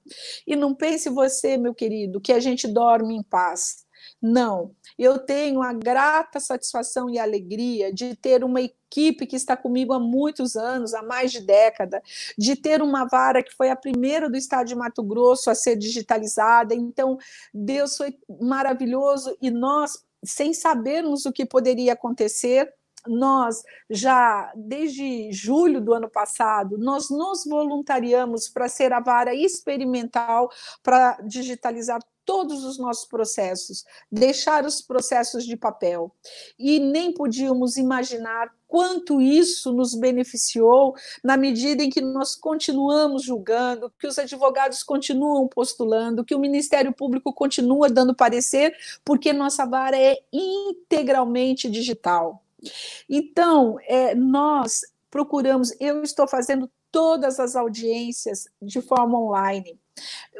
E não pense você, meu querido, que a gente dorme em paz. Não, eu tenho a grata satisfação e alegria de ter uma equipe que está comigo há muitos anos, há mais de década, de ter uma vara que foi a primeira do estado de Mato Grosso a ser digitalizada. Então, Deus foi maravilhoso e nós, sem sabermos o que poderia acontecer, nós já desde julho do ano passado nós nos voluntariamos para ser a vara experimental para digitalizar todos os nossos processos, deixar os processos de papel. E nem podíamos imaginar quanto isso nos beneficiou na medida em que nós continuamos julgando, que os advogados continuam postulando, que o Ministério Público continua dando parecer, porque nossa vara é integralmente digital. Então, é, nós procuramos, eu estou fazendo todas as audiências de forma online.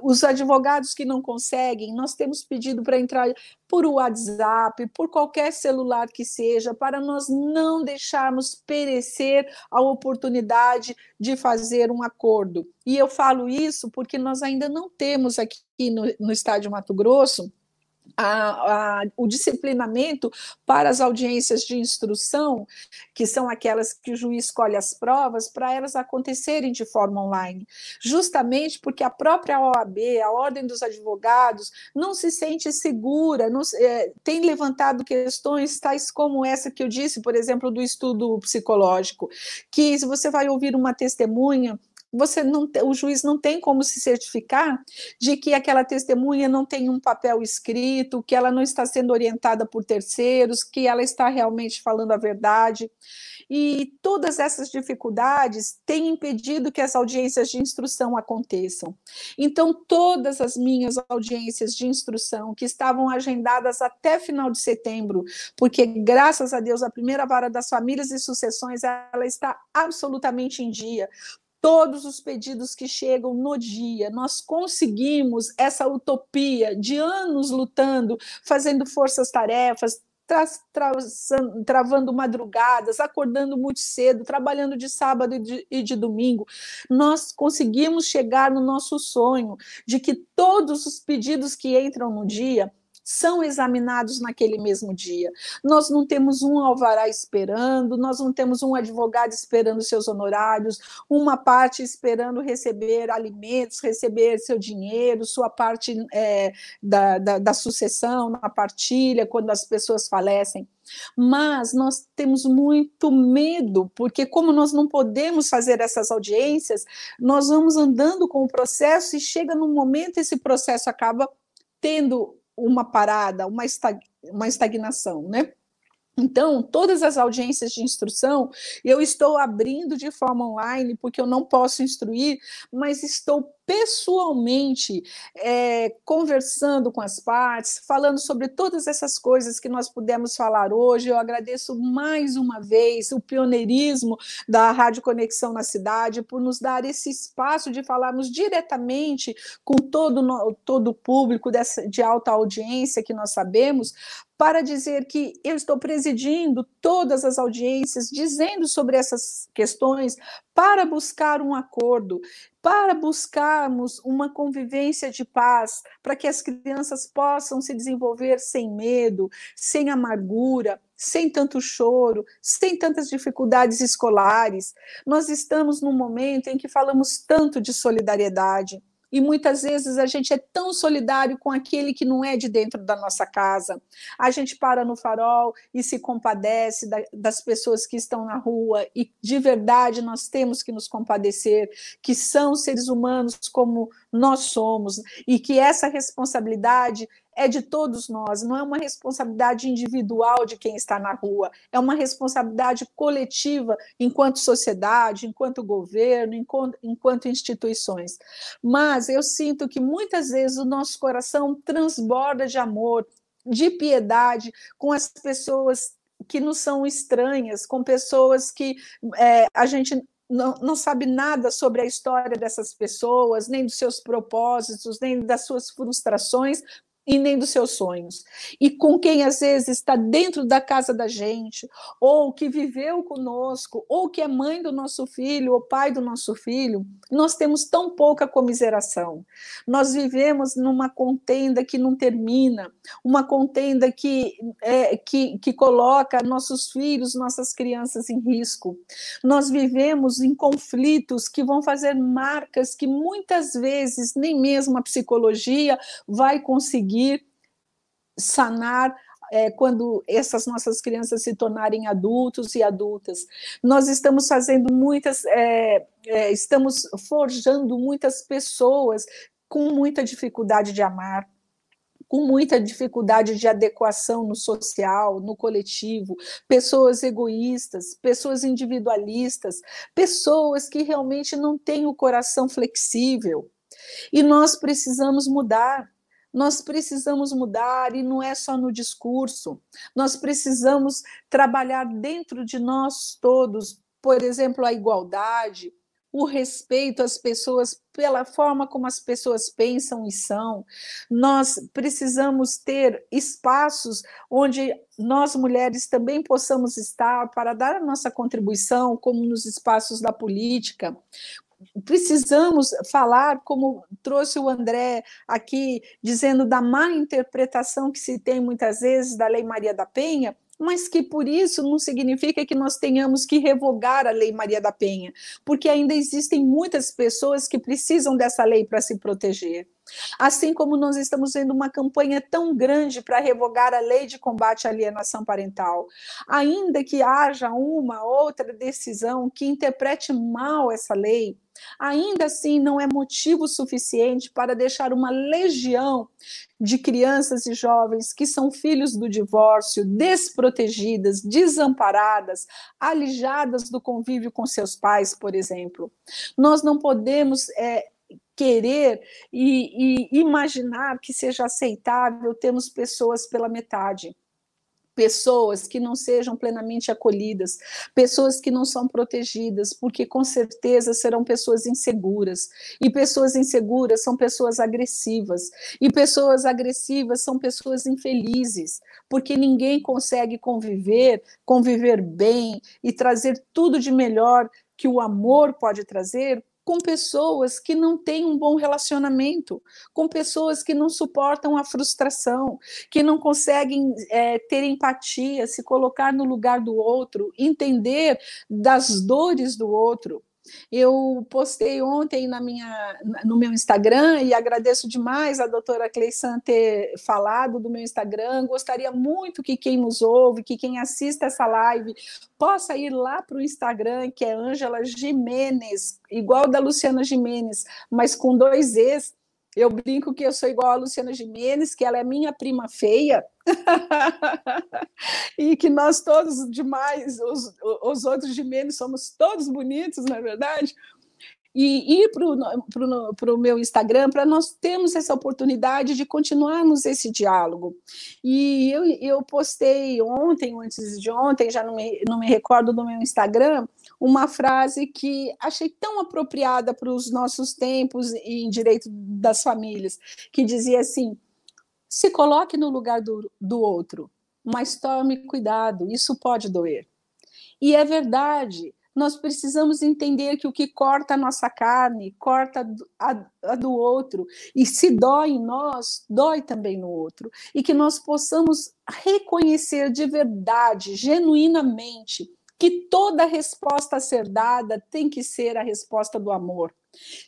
Os advogados que não conseguem, nós temos pedido para entrar por WhatsApp, por qualquer celular que seja, para nós não deixarmos perecer a oportunidade de fazer um acordo. E eu falo isso porque nós ainda não temos aqui no, no estado de Mato Grosso a, a, o disciplinamento para as audiências de instrução, que são aquelas que o juiz escolhe as provas, para elas acontecerem de forma online, justamente porque a própria OAB, a Ordem dos Advogados, não se sente segura, não, é, tem levantado questões tais como essa que eu disse, por exemplo, do estudo psicológico, que se você vai ouvir uma testemunha você não, o juiz não tem como se certificar de que aquela testemunha não tem um papel escrito, que ela não está sendo orientada por terceiros, que ela está realmente falando a verdade. E todas essas dificuldades têm impedido que as audiências de instrução aconteçam. Então, todas as minhas audiências de instrução, que estavam agendadas até final de setembro, porque, graças a Deus, a primeira vara das famílias e sucessões ela está absolutamente em dia todos os pedidos que chegam no dia. Nós conseguimos essa utopia de anos lutando, fazendo forças-tarefas, tra tra travando madrugadas, acordando muito cedo, trabalhando de sábado e de, e de domingo. Nós conseguimos chegar no nosso sonho de que todos os pedidos que entram no dia são examinados naquele mesmo dia. Nós não temos um alvará esperando, nós não temos um advogado esperando seus honorários, uma parte esperando receber alimentos, receber seu dinheiro, sua parte é, da, da, da sucessão, na partilha, quando as pessoas falecem mas nós temos muito medo, porque como nós não podemos fazer essas audiências, nós vamos andando com o processo e chega num momento esse processo acaba tendo uma parada, uma, uma estagnação, né? Então, todas as audiências de instrução eu estou abrindo de forma online, porque eu não posso instruir, mas estou pessoalmente é, conversando com as partes, falando sobre todas essas coisas que nós pudemos falar hoje. Eu agradeço mais uma vez o pioneirismo da Rádio Conexão na cidade por nos dar esse espaço de falarmos diretamente com todo, todo o público dessa, de alta audiência que nós sabemos, para dizer que eu estou presidindo todas as audiências, dizendo sobre essas questões, para buscar um acordo, para buscarmos uma convivência de paz, para que as crianças possam se desenvolver sem medo, sem amargura, sem tanto choro, sem tantas dificuldades escolares. Nós estamos num momento em que falamos tanto de solidariedade. E muitas vezes a gente é tão solidário com aquele que não é de dentro da nossa casa. A gente para no farol e se compadece das pessoas que estão na rua, e de verdade nós temos que nos compadecer, que são seres humanos como nós somos, e que essa responsabilidade é de todos nós, não é uma responsabilidade individual de quem está na rua, é uma responsabilidade coletiva enquanto sociedade, enquanto governo, enquanto, enquanto instituições. Mas eu sinto que muitas vezes o nosso coração transborda de amor, de piedade com as pessoas que nos são estranhas, com pessoas que é, a gente não, não, sabe nada sobre a história dessas pessoas, nem dos seus propósitos, nem das suas frustrações, e nem dos seus sonhos. E com quem às vezes está dentro da casa da gente, ou que viveu conosco, ou que é mãe do nosso filho, ou pai do nosso filho, nós temos tão pouca comiseração. Nós vivemos numa contenda que não termina, uma contenda que, é, que, que coloca nossos filhos, nossas crianças em risco. Nós vivemos em conflitos que vão fazer marcas que muitas vezes nem mesmo a psicologia vai conseguir conseguir sanar é, quando essas nossas crianças se tornarem adultos e adultas. Nós estamos fazendo muitas, é, é, estamos forjando muitas pessoas com muita dificuldade de amar, com muita dificuldade de adequação no social, no coletivo, pessoas egoístas, pessoas individualistas, pessoas que realmente não têm o coração flexível. E nós precisamos mudar. Nós precisamos mudar e não é só no discurso. Nós precisamos trabalhar dentro de nós todos, por exemplo, a igualdade, o respeito às pessoas pela forma como as pessoas pensam e são. Nós precisamos ter espaços onde nós mulheres também possamos estar para dar a nossa contribuição, como nos espaços da política, precisamos falar, como trouxe o André aqui, dizendo da má interpretação que se tem muitas vezes da Lei Maria da Penha, mas que por isso não significa que nós tenhamos que revogar a Lei Maria da Penha, porque ainda existem muitas pessoas que precisam dessa lei para se proteger. Assim como nós estamos vendo uma campanha tão grande para revogar a lei de combate à alienação parental, ainda que haja uma outra decisão que interprete mal essa lei, ainda assim não é motivo suficiente para deixar uma legião de crianças e jovens que são filhos do divórcio, desprotegidas, desamparadas, alijadas do convívio com seus pais, por exemplo. Nós não podemos é, querer e, e imaginar que seja aceitável termos pessoas pela metade pessoas que não sejam plenamente acolhidas, pessoas que não são protegidas, porque com certeza serão pessoas inseguras. E pessoas inseguras são pessoas agressivas. E pessoas agressivas são pessoas infelizes, porque ninguém consegue conviver, conviver bem e trazer tudo de melhor que o amor pode trazer com pessoas que não têm um bom relacionamento, com pessoas que não suportam a frustração, que não conseguem é, ter empatia, se colocar no lugar do outro, entender das dores do outro. Eu postei ontem na minha, no meu Instagram e agradeço demais a doutora Cleissan ter falado do meu Instagram. Gostaria muito que quem nos ouve, que quem assista essa live, possa ir lá para o Instagram, que é Ângela Jimenez, igual da Luciana Jimenez, mas com dois Es. Eu brinco que eu sou igual a Luciana Jimenez, que ela é minha prima feia, e que nós todos demais, os, os outros Jimenez, somos todos bonitos, na é verdade e ir para o meu Instagram para nós termos essa oportunidade de continuarmos esse diálogo. E eu, eu postei ontem, antes de ontem, já não me, não me recordo do meu Instagram, uma frase que achei tão apropriada para os nossos tempos em direito das famílias, que dizia assim: se coloque no lugar do, do outro, mas tome cuidado, isso pode doer. E é verdade nós precisamos entender que o que corta a nossa carne, corta a, a, do outro. E se dói em nós, dói também no outro. E que nós possamos reconhecer de verdade, genuinamente, que toda resposta a ser dada tem que ser a resposta do amor.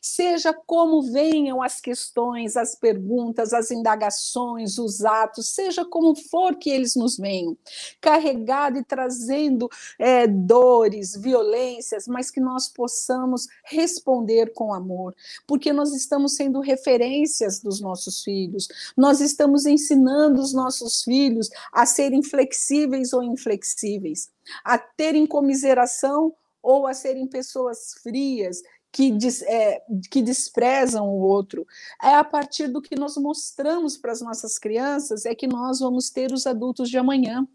Seja como venham as questões, as perguntas, as indagações, os atos, seja como for que eles nos venham, carregado e trazendo é, dores, violências, mas que nós possamos responder com amor, porque nós estamos sendo referências dos nossos filhos, nós estamos ensinando os nossos filhos a serem flexíveis ou inflexíveis, a terem comiseração ou a serem pessoas frias que, des, é, que desprezam o outro. É a partir do que nós mostramos para as nossas crianças é que nós vamos ter os adultos de amanhã.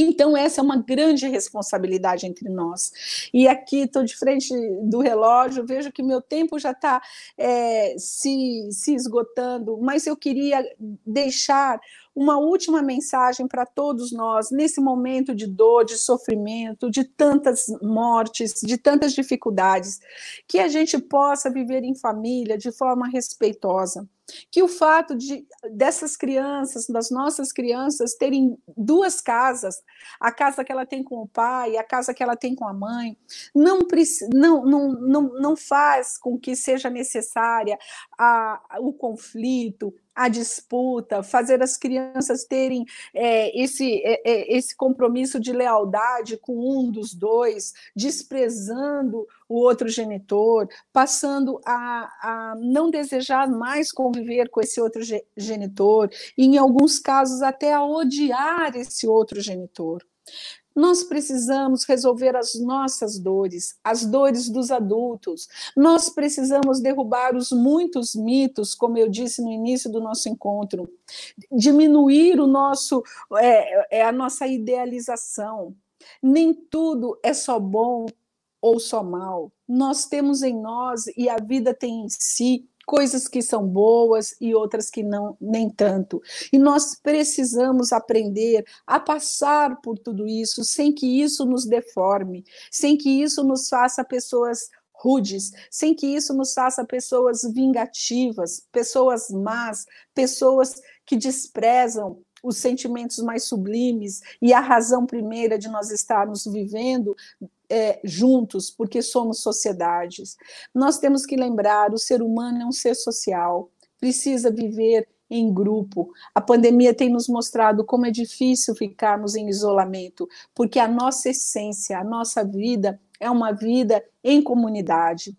Então, essa é uma grande responsabilidade entre nós. E aqui estou de frente do relógio, vejo que meu tempo já está é, se, se esgotando, mas eu queria deixar uma última mensagem para todos nós nesse momento de dor, de sofrimento, de tantas mortes, de tantas dificuldades, que a gente possa viver em família de forma respeitosa. Que o fato de dessas crianças, das nossas crianças, terem duas casas, a casa que ela tem com o pai, a casa que ela tem com a mãe, não, não, não, não, faz com que seja necessária a, o conflito, a disputa, fazer as crianças terem é, esse, é, é, esse compromisso de lealdade com um dos dois, desprezando o outro genitor, passando a, a não desejar mais conviver com esse outro genitor, e em alguns casos até a odiar esse outro genitor. Nós precisamos resolver as nossas dores, as dores dos adultos. Nós precisamos derrubar os muitos mitos, como eu disse no início do nosso encontro, diminuir o nosso, é, é a nossa idealização. Nem tudo é só bom ou só mal. Nós temos em nós e a vida tem em si coisas que são boas e outras que não nem tanto. E nós precisamos aprender a passar por tudo isso sem que isso nos deforme, sem que isso nos faça pessoas rudes, sem que isso nos faça pessoas vingativas, pessoas más, pessoas que desprezam os sentimentos mais sublimes e a razão primeira de nós estarmos vivendo é, juntos, porque somos sociedades. Nós temos que lembrar: o ser humano é um ser social, precisa viver em grupo. A pandemia tem nos mostrado como é difícil ficarmos em isolamento, porque a nossa essência, a nossa vida é uma vida em comunidade.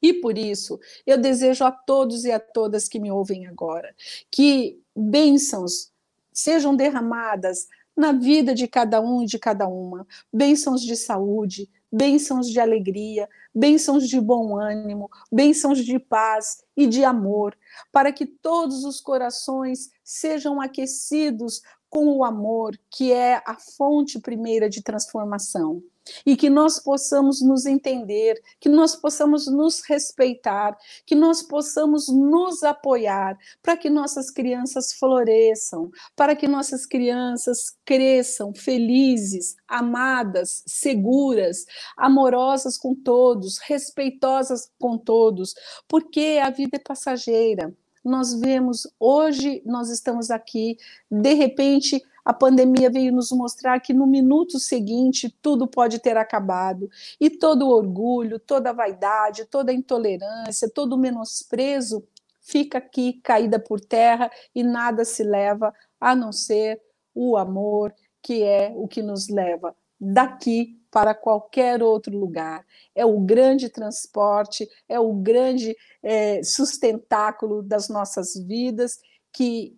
E por isso, eu desejo a todos e a todas que me ouvem agora que bênçãos sejam derramadas na vida de cada um e de cada uma. Bênçãos de saúde, bênçãos de alegria, bênçãos de bom ânimo, bênçãos de paz e de amor, para que todos os corações sejam aquecidos com o amor, que é a fonte primeira de transformação e que nós possamos nos entender, que nós possamos nos respeitar, que nós possamos nos apoiar para que nossas crianças floresçam, para que nossas crianças cresçam felizes, amadas, seguras, amorosas com todos, respeitosas com todos, porque a vida é passageira. Nós vemos hoje, nós estamos aqui, de repente, a pandemia veio nos mostrar que no minuto seguinte tudo pode ter acabado e todo orgulho, toda vaidade, toda intolerância, todo menosprezo fica aqui caída por terra e nada se leva a não ser o amor, que é o que nos leva daqui para qualquer outro lugar. É o grande transporte, é o grande é, sustentáculo das nossas vidas que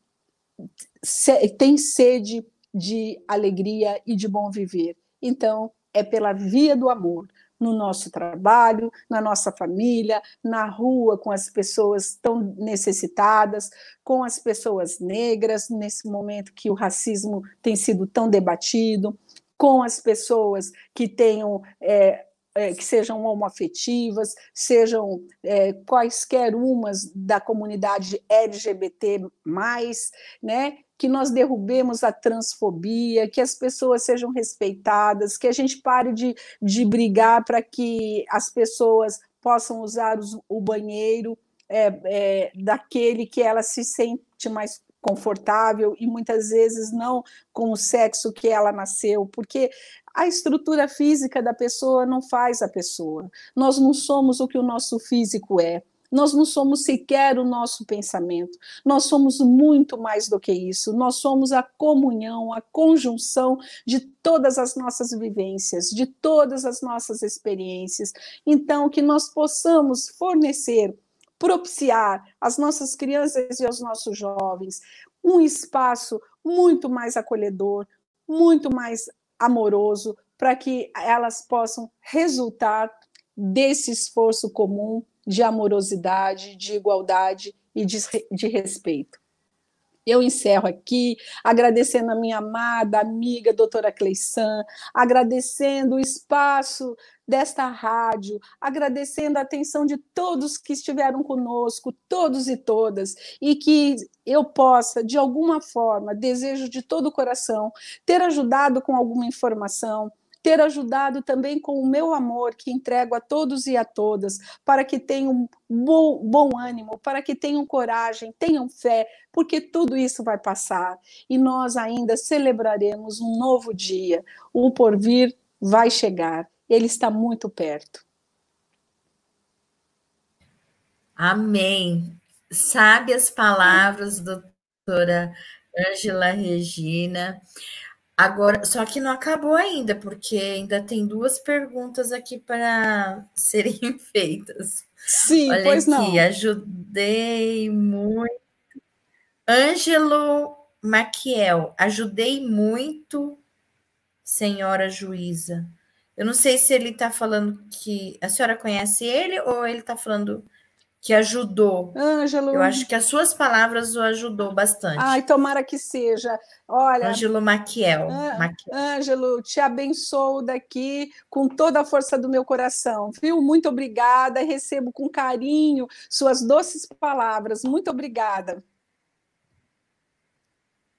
tem sede de alegria e de bom viver. Então, é pela via do amor, no nosso trabalho, na nossa família, na rua, com as pessoas tão necessitadas, com as pessoas negras, nesse momento que o racismo tem sido tão debatido, com as pessoas que tenham é, é, que sejam homoafetivas, sejam é, quaisquer umas da comunidade LGBT, né? que nós derrubemos a transfobia, que as pessoas sejam respeitadas, que a gente pare de, de brigar para que as pessoas possam usar os, o banheiro é, é, daquele que ela se sente mais confortável e muitas vezes não com o sexo que ela nasceu, porque a estrutura física da pessoa não faz a pessoa. Nós não somos o que o nosso físico é. Nós não somos sequer o nosso pensamento. Nós somos muito mais do que isso. Nós somos a comunhão, a conjunção de todas as nossas vivências, de todas as nossas experiências. Então, que nós possamos fornecer propiciar às nossas crianças e aos nossos jovens um espaço muito mais acolhedor, muito mais amoroso, para que elas possam resultar desse esforço comum de amorosidade, de igualdade e de, de respeito. Eu encerro aqui agradecendo a minha amada amiga doutora Cleissan, agradecendo o espaço desta rádio, agradecendo a atenção de todos que estiveram conosco, todos e todas, e que eu possa, de alguma forma, desejo de todo o coração, ter ajudado com alguma informação, ter ajudado também com o meu amor que entrego a todos e a todas, para que tenham bom, bom ânimo, para que tenham coragem, tenham fé, porque tudo isso vai passar e nós ainda celebraremos um novo dia. O porvir vai chegar, ele está muito perto. Amém. Sabe as palavras, doutora Ângela Regina. Agora, só que não acabou ainda, porque ainda tem duas perguntas aqui para serem feitas. Sim, Olha pois aqui, não. ajudei muito. Ângelo Maquiel, ajudei muito, senhora juíza. Eu não sei se ele está falando que a senhora conhece ele ou ele está falando que ajudou. Ângelo. Eu acho que as suas palavras o ajudou bastante. Ai, tomara que seja. Olha. Ângelo Maquiel. Ângelo, te abençoo daqui com toda a força do meu coração, viu? Muito obrigada. Recebo com carinho suas doces palavras. Muito obrigada.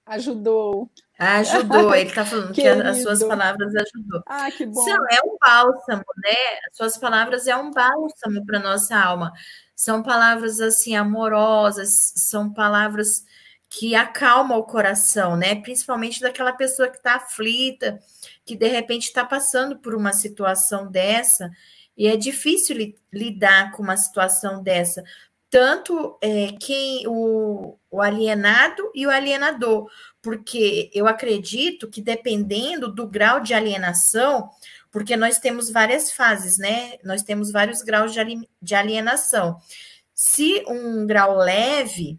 Ajudou. Ajudou, ele está falando que as suas palavras ajudou. Ah, que bom. É um bálsamo, né? As suas palavras é um bálsamo para nossa alma. São palavras assim amorosas, são palavras que acalmam o coração, né? Principalmente daquela pessoa que está aflita, que de repente está passando por uma situação dessa, e é difícil li lidar com uma situação dessa. Tanto é, quem o, o alienado e o alienador, porque eu acredito que dependendo do grau de alienação, porque nós temos várias fases, né? Nós temos vários graus de alienação. Se um grau leve,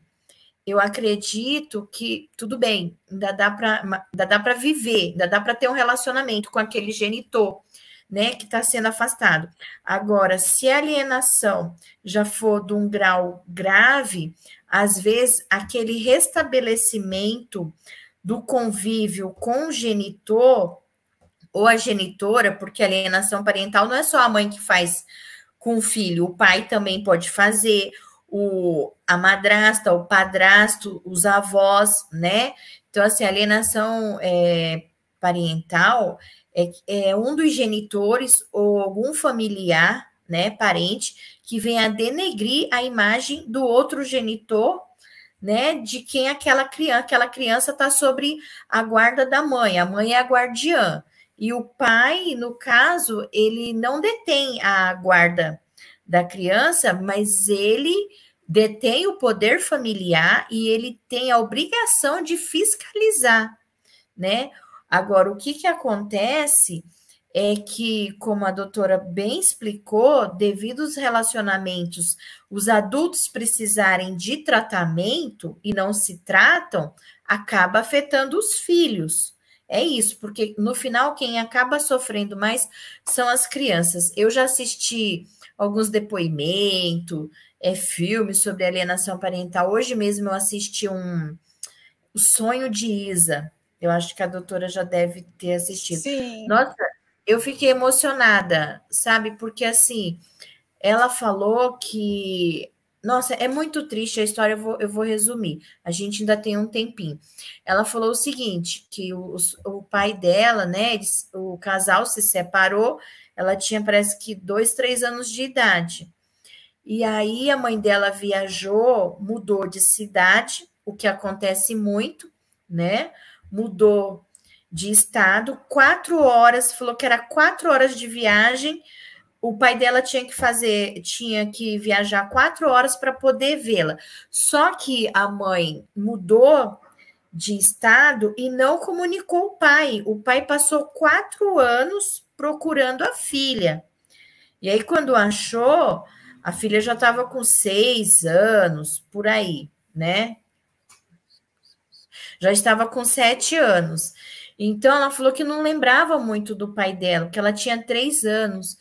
eu acredito que tudo bem, ainda dá para viver, ainda dá para ter um relacionamento com aquele genitor, né, que está sendo afastado. Agora, se a alienação já for de um grau grave, às vezes aquele restabelecimento do convívio com o genitor ou a genitora, porque a alienação parental não é só a mãe que faz com o filho, o pai também pode fazer, o, a madrasta, o padrasto, os avós, né? Então, assim, a alienação é, parental é, é um dos genitores ou algum familiar, né, parente, que vem a denegrir a imagem do outro genitor né, de quem aquela criança, aquela criança está sobre a guarda da mãe, a mãe é a guardiã. E o pai, no caso, ele não detém a guarda da criança, mas ele detém o poder familiar e ele tem a obrigação de fiscalizar, né? Agora, o que, que acontece é que, como a doutora bem explicou, devido aos relacionamentos, os adultos precisarem de tratamento e não se tratam, acaba afetando os filhos. É isso, porque no final quem acaba sofrendo mais são as crianças. Eu já assisti alguns depoimentos, é, filmes sobre alienação parental. Hoje mesmo eu assisti um O Sonho de Isa. Eu acho que a doutora já deve ter assistido. Sim. Nossa, eu fiquei emocionada, sabe? Porque assim, ela falou que nossa, é muito triste a história, eu vou, eu vou resumir. A gente ainda tem um tempinho. Ela falou o seguinte: que o, o pai dela, né? O casal se separou, ela tinha parece que dois, três anos de idade. E aí a mãe dela viajou, mudou de cidade, o que acontece muito, né? Mudou de estado, quatro horas, falou que era quatro horas de viagem. O pai dela tinha que fazer, tinha que viajar quatro horas para poder vê-la. Só que a mãe mudou de estado e não comunicou o pai. O pai passou quatro anos procurando a filha. E aí, quando achou, a filha já estava com seis anos, por aí, né? Já estava com sete anos. Então, ela falou que não lembrava muito do pai dela, que ela tinha três anos,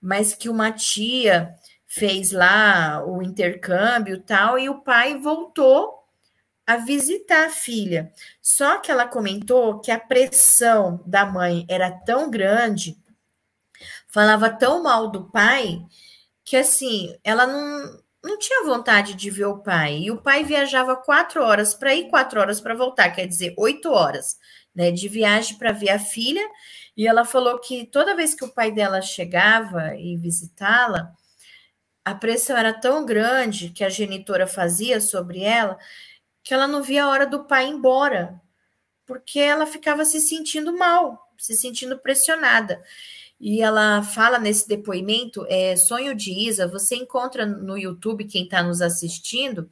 mas que uma tia fez lá o intercâmbio tal, e o pai voltou a visitar a filha. Só que ela comentou que a pressão da mãe era tão grande, falava tão mal do pai, que assim, ela não, não tinha vontade de ver o pai. E o pai viajava quatro horas para ir, quatro horas para voltar, quer dizer, oito horas né, de viagem para ver a filha. E ela falou que toda vez que o pai dela chegava e visitá-la, a pressão era tão grande que a genitora fazia sobre ela que ela não via a hora do pai ir embora, porque ela ficava se sentindo mal, se sentindo pressionada. E ela fala nesse depoimento, é Sonho de Isa, você encontra no YouTube quem está nos assistindo,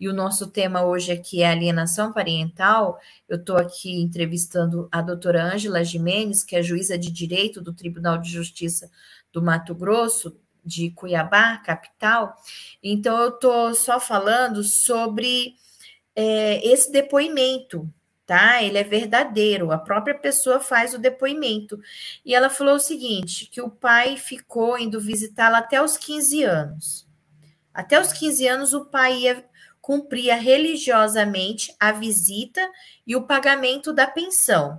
e o nosso tema hoje aqui é alienação parental. Eu estou aqui entrevistando a doutora Ângela Jimenez, que é juíza de direito do Tribunal de Justiça do Mato Grosso, de Cuiabá, capital. Então, eu estou só falando sobre é, esse depoimento, tá? Ele é verdadeiro, a própria pessoa faz o depoimento. E ela falou o seguinte: que o pai ficou indo visitá-la até os 15 anos. Até os 15 anos, o pai ia cumpria religiosamente a visita e o pagamento da pensão.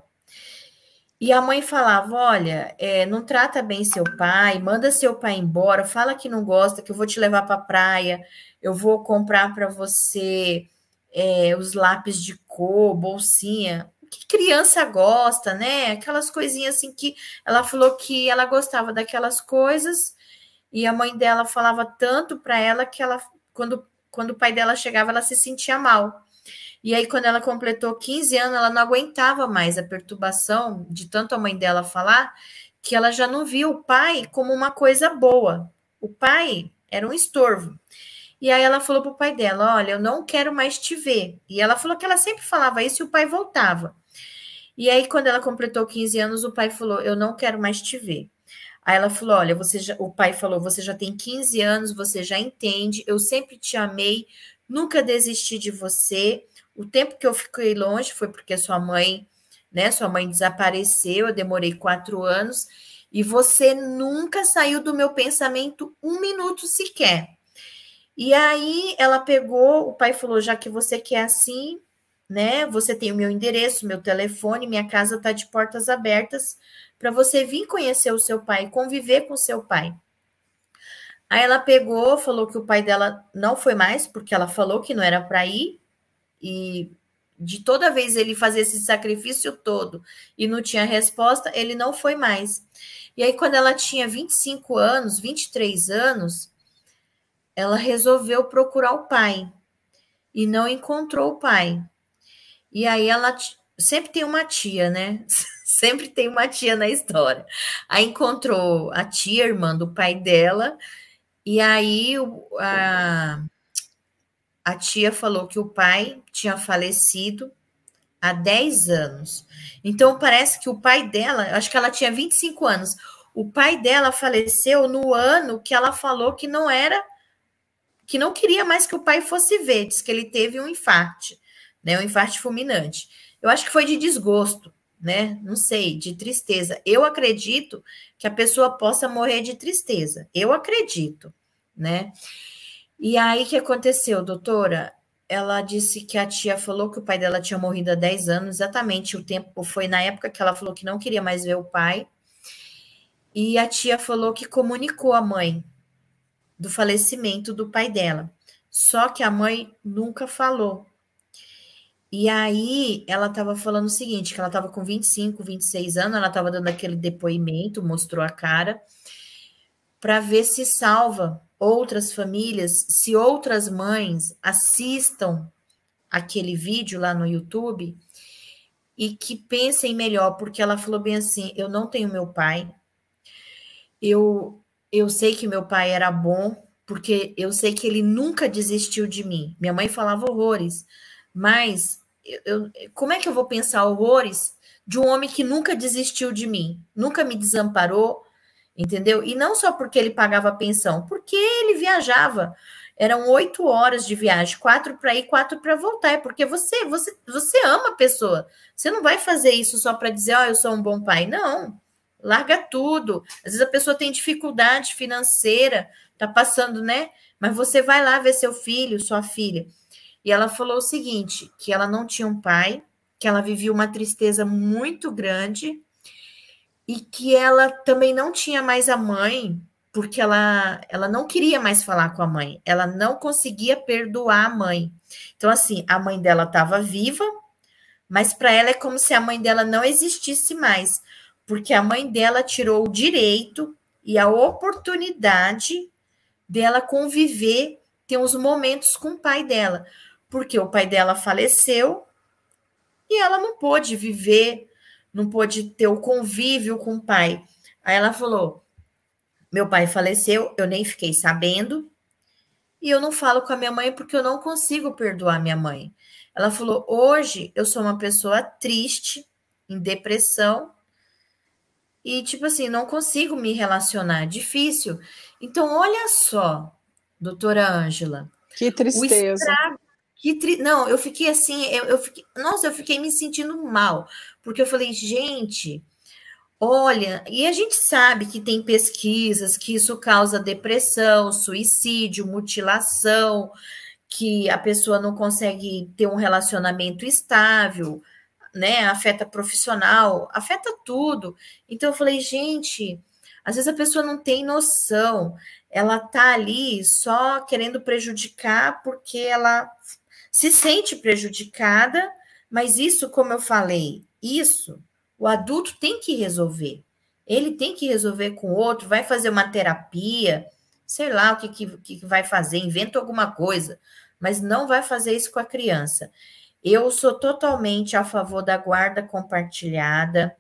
E a mãe falava: Olha, é, não trata bem seu pai, manda seu pai embora, fala que não gosta, que eu vou te levar para a praia, eu vou comprar para você é, os lápis de cor, bolsinha. Que criança gosta, né? Aquelas coisinhas assim que ela falou que ela gostava daquelas coisas e a mãe dela falava tanto para ela que ela, quando quando o pai dela chegava, ela se sentia mal. E aí, quando ela completou 15 anos, ela não aguentava mais a perturbação de tanto a mãe dela falar, que ela já não via o pai como uma coisa boa. O pai era um estorvo. E aí ela falou para o pai dela: Olha, eu não quero mais te ver. E ela falou que ela sempre falava isso e o pai voltava. E aí, quando ela completou 15 anos, o pai falou: Eu não quero mais te ver. Aí ela falou: Olha, você já, o pai falou: Você já tem 15 anos, você já entende, eu sempre te amei, nunca desisti de você. O tempo que eu fiquei longe foi porque sua mãe, né? Sua mãe desapareceu, eu demorei quatro anos, e você nunca saiu do meu pensamento um minuto sequer. E aí ela pegou, o pai falou: já que você quer assim, né? Você tem o meu endereço, meu telefone, minha casa está de portas abertas para você vir conhecer o seu pai, conviver com o seu pai. Aí ela pegou, falou que o pai dela não foi mais, porque ela falou que não era para ir, e de toda vez ele fazer esse sacrifício todo e não tinha resposta, ele não foi mais. E aí, quando ela tinha 25 anos, 23 anos, ela resolveu procurar o pai e não encontrou o pai. E aí ela sempre tem uma tia, né? Sempre tem uma tia na história. Aí encontrou a tia, irmã do pai dela, e aí a, a tia falou que o pai tinha falecido há 10 anos. Então parece que o pai dela, acho que ela tinha 25 anos. O pai dela faleceu no ano que ela falou que não era que não queria mais que o pai fosse ver, diz que ele teve um infarto, né, um infarto fulminante. Eu acho que foi de desgosto, né? Não sei, de tristeza. Eu acredito que a pessoa possa morrer de tristeza. Eu acredito, né? E aí que aconteceu, doutora? Ela disse que a tia falou que o pai dela tinha morrido há 10 anos, exatamente o tempo foi na época que ela falou que não queria mais ver o pai. E a tia falou que comunicou a mãe do falecimento do pai dela. Só que a mãe nunca falou e aí ela estava falando o seguinte, que ela estava com 25, 26 anos, ela estava dando aquele depoimento, mostrou a cara, para ver se salva outras famílias, se outras mães assistam aquele vídeo lá no YouTube e que pensem melhor, porque ela falou bem assim: eu não tenho meu pai, eu, eu sei que meu pai era bom, porque eu sei que ele nunca desistiu de mim. Minha mãe falava horrores, mas eu, como é que eu vou pensar horrores de um homem que nunca desistiu de mim, nunca me desamparou, entendeu? E não só porque ele pagava pensão, porque ele viajava. Eram oito horas de viagem, quatro para ir, quatro para voltar. É porque você, você, você ama a pessoa. Você não vai fazer isso só para dizer, ó, oh, eu sou um bom pai. Não. Larga tudo. Às vezes a pessoa tem dificuldade financeira, tá passando, né? Mas você vai lá ver seu filho, sua filha. E ela falou o seguinte: que ela não tinha um pai, que ela vivia uma tristeza muito grande e que ela também não tinha mais a mãe, porque ela, ela não queria mais falar com a mãe, ela não conseguia perdoar a mãe. Então, assim, a mãe dela estava viva, mas para ela é como se a mãe dela não existisse mais, porque a mãe dela tirou o direito e a oportunidade dela conviver, ter uns momentos com o pai dela, porque o pai dela faleceu e ela não pôde viver não pôde ter o convívio com o pai. Aí ela falou: meu pai faleceu, eu nem fiquei sabendo, e eu não falo com a minha mãe porque eu não consigo perdoar minha mãe. Ela falou: hoje eu sou uma pessoa triste, em depressão, e tipo assim, não consigo me relacionar, difícil. Então, olha só, doutora Ângela. Que tristeza. Estrago, que tri... Não, eu fiquei assim, eu, eu fiquei... nossa, eu fiquei me sentindo mal, porque eu falei, gente, olha, e a gente sabe que tem pesquisas que isso causa depressão, suicídio, mutilação, que a pessoa não consegue ter um relacionamento estável, né? Afeta profissional, afeta tudo. Então eu falei, gente, às vezes a pessoa não tem noção, ela tá ali só querendo prejudicar porque ela se sente prejudicada, mas isso, como eu falei, isso o adulto tem que resolver. Ele tem que resolver com o outro, vai fazer uma terapia, sei lá o que, que, que vai fazer, inventa alguma coisa, mas não vai fazer isso com a criança. Eu sou totalmente a favor da guarda compartilhada.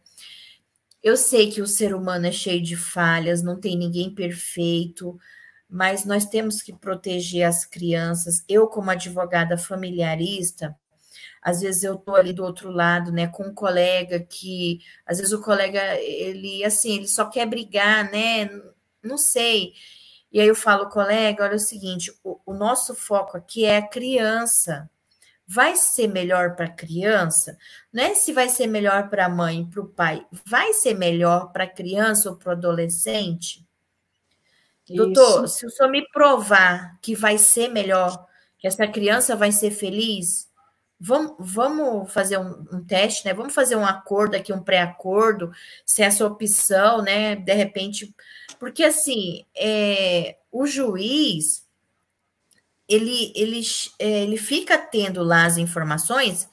Eu sei que o ser humano é cheio de falhas, não tem ninguém perfeito, mas nós temos que proteger as crianças. Eu, como advogada familiarista, às vezes eu tô ali do outro lado, né, com um colega que, às vezes o colega, ele, assim, ele só quer brigar, né, não sei. E aí eu falo, colega, olha o seguinte, o, o nosso foco aqui é a criança. Vai ser melhor para a criança? Não é se vai ser melhor para a mãe, para o pai. Vai ser melhor para a criança ou para o adolescente? Doutor, se o senhor me provar que vai ser melhor, que essa criança vai ser feliz, vamos, vamos fazer um, um teste, né? Vamos fazer um acordo aqui, um pré-acordo, se essa opção, né? De repente, porque assim, é, o juiz ele, ele, é, ele fica tendo lá as informações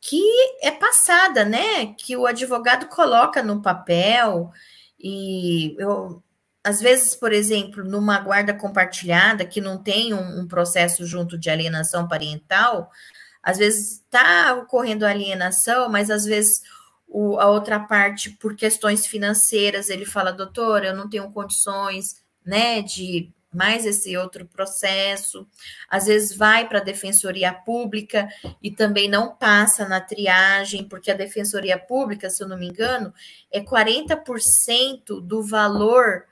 que é passada, né? Que o advogado coloca no papel e eu às vezes, por exemplo, numa guarda compartilhada, que não tem um, um processo junto de alienação parental, às vezes está ocorrendo alienação, mas às vezes o, a outra parte, por questões financeiras, ele fala, doutor, eu não tenho condições, né, de mais esse outro processo. Às vezes vai para a defensoria pública e também não passa na triagem, porque a defensoria pública, se eu não me engano, é 40% do valor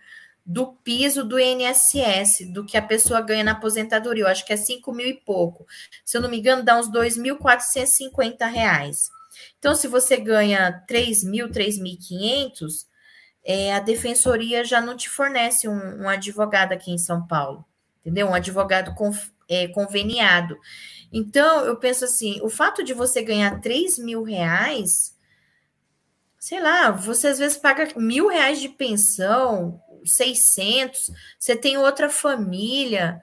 do piso do INSS, do que a pessoa ganha na aposentadoria. Eu acho que é 5 mil e pouco. Se eu não me engano, dá uns 2.450 reais. Então, se você ganha 3 mil, 3.500, é, a defensoria já não te fornece um, um, advogado aqui em São Paulo, entendeu? Um advogado é, conveniado. Então, eu penso assim, o fato de você ganhar 3 mil reais, sei lá, você às vezes paga mil reais de pensão, 600, você tem outra família.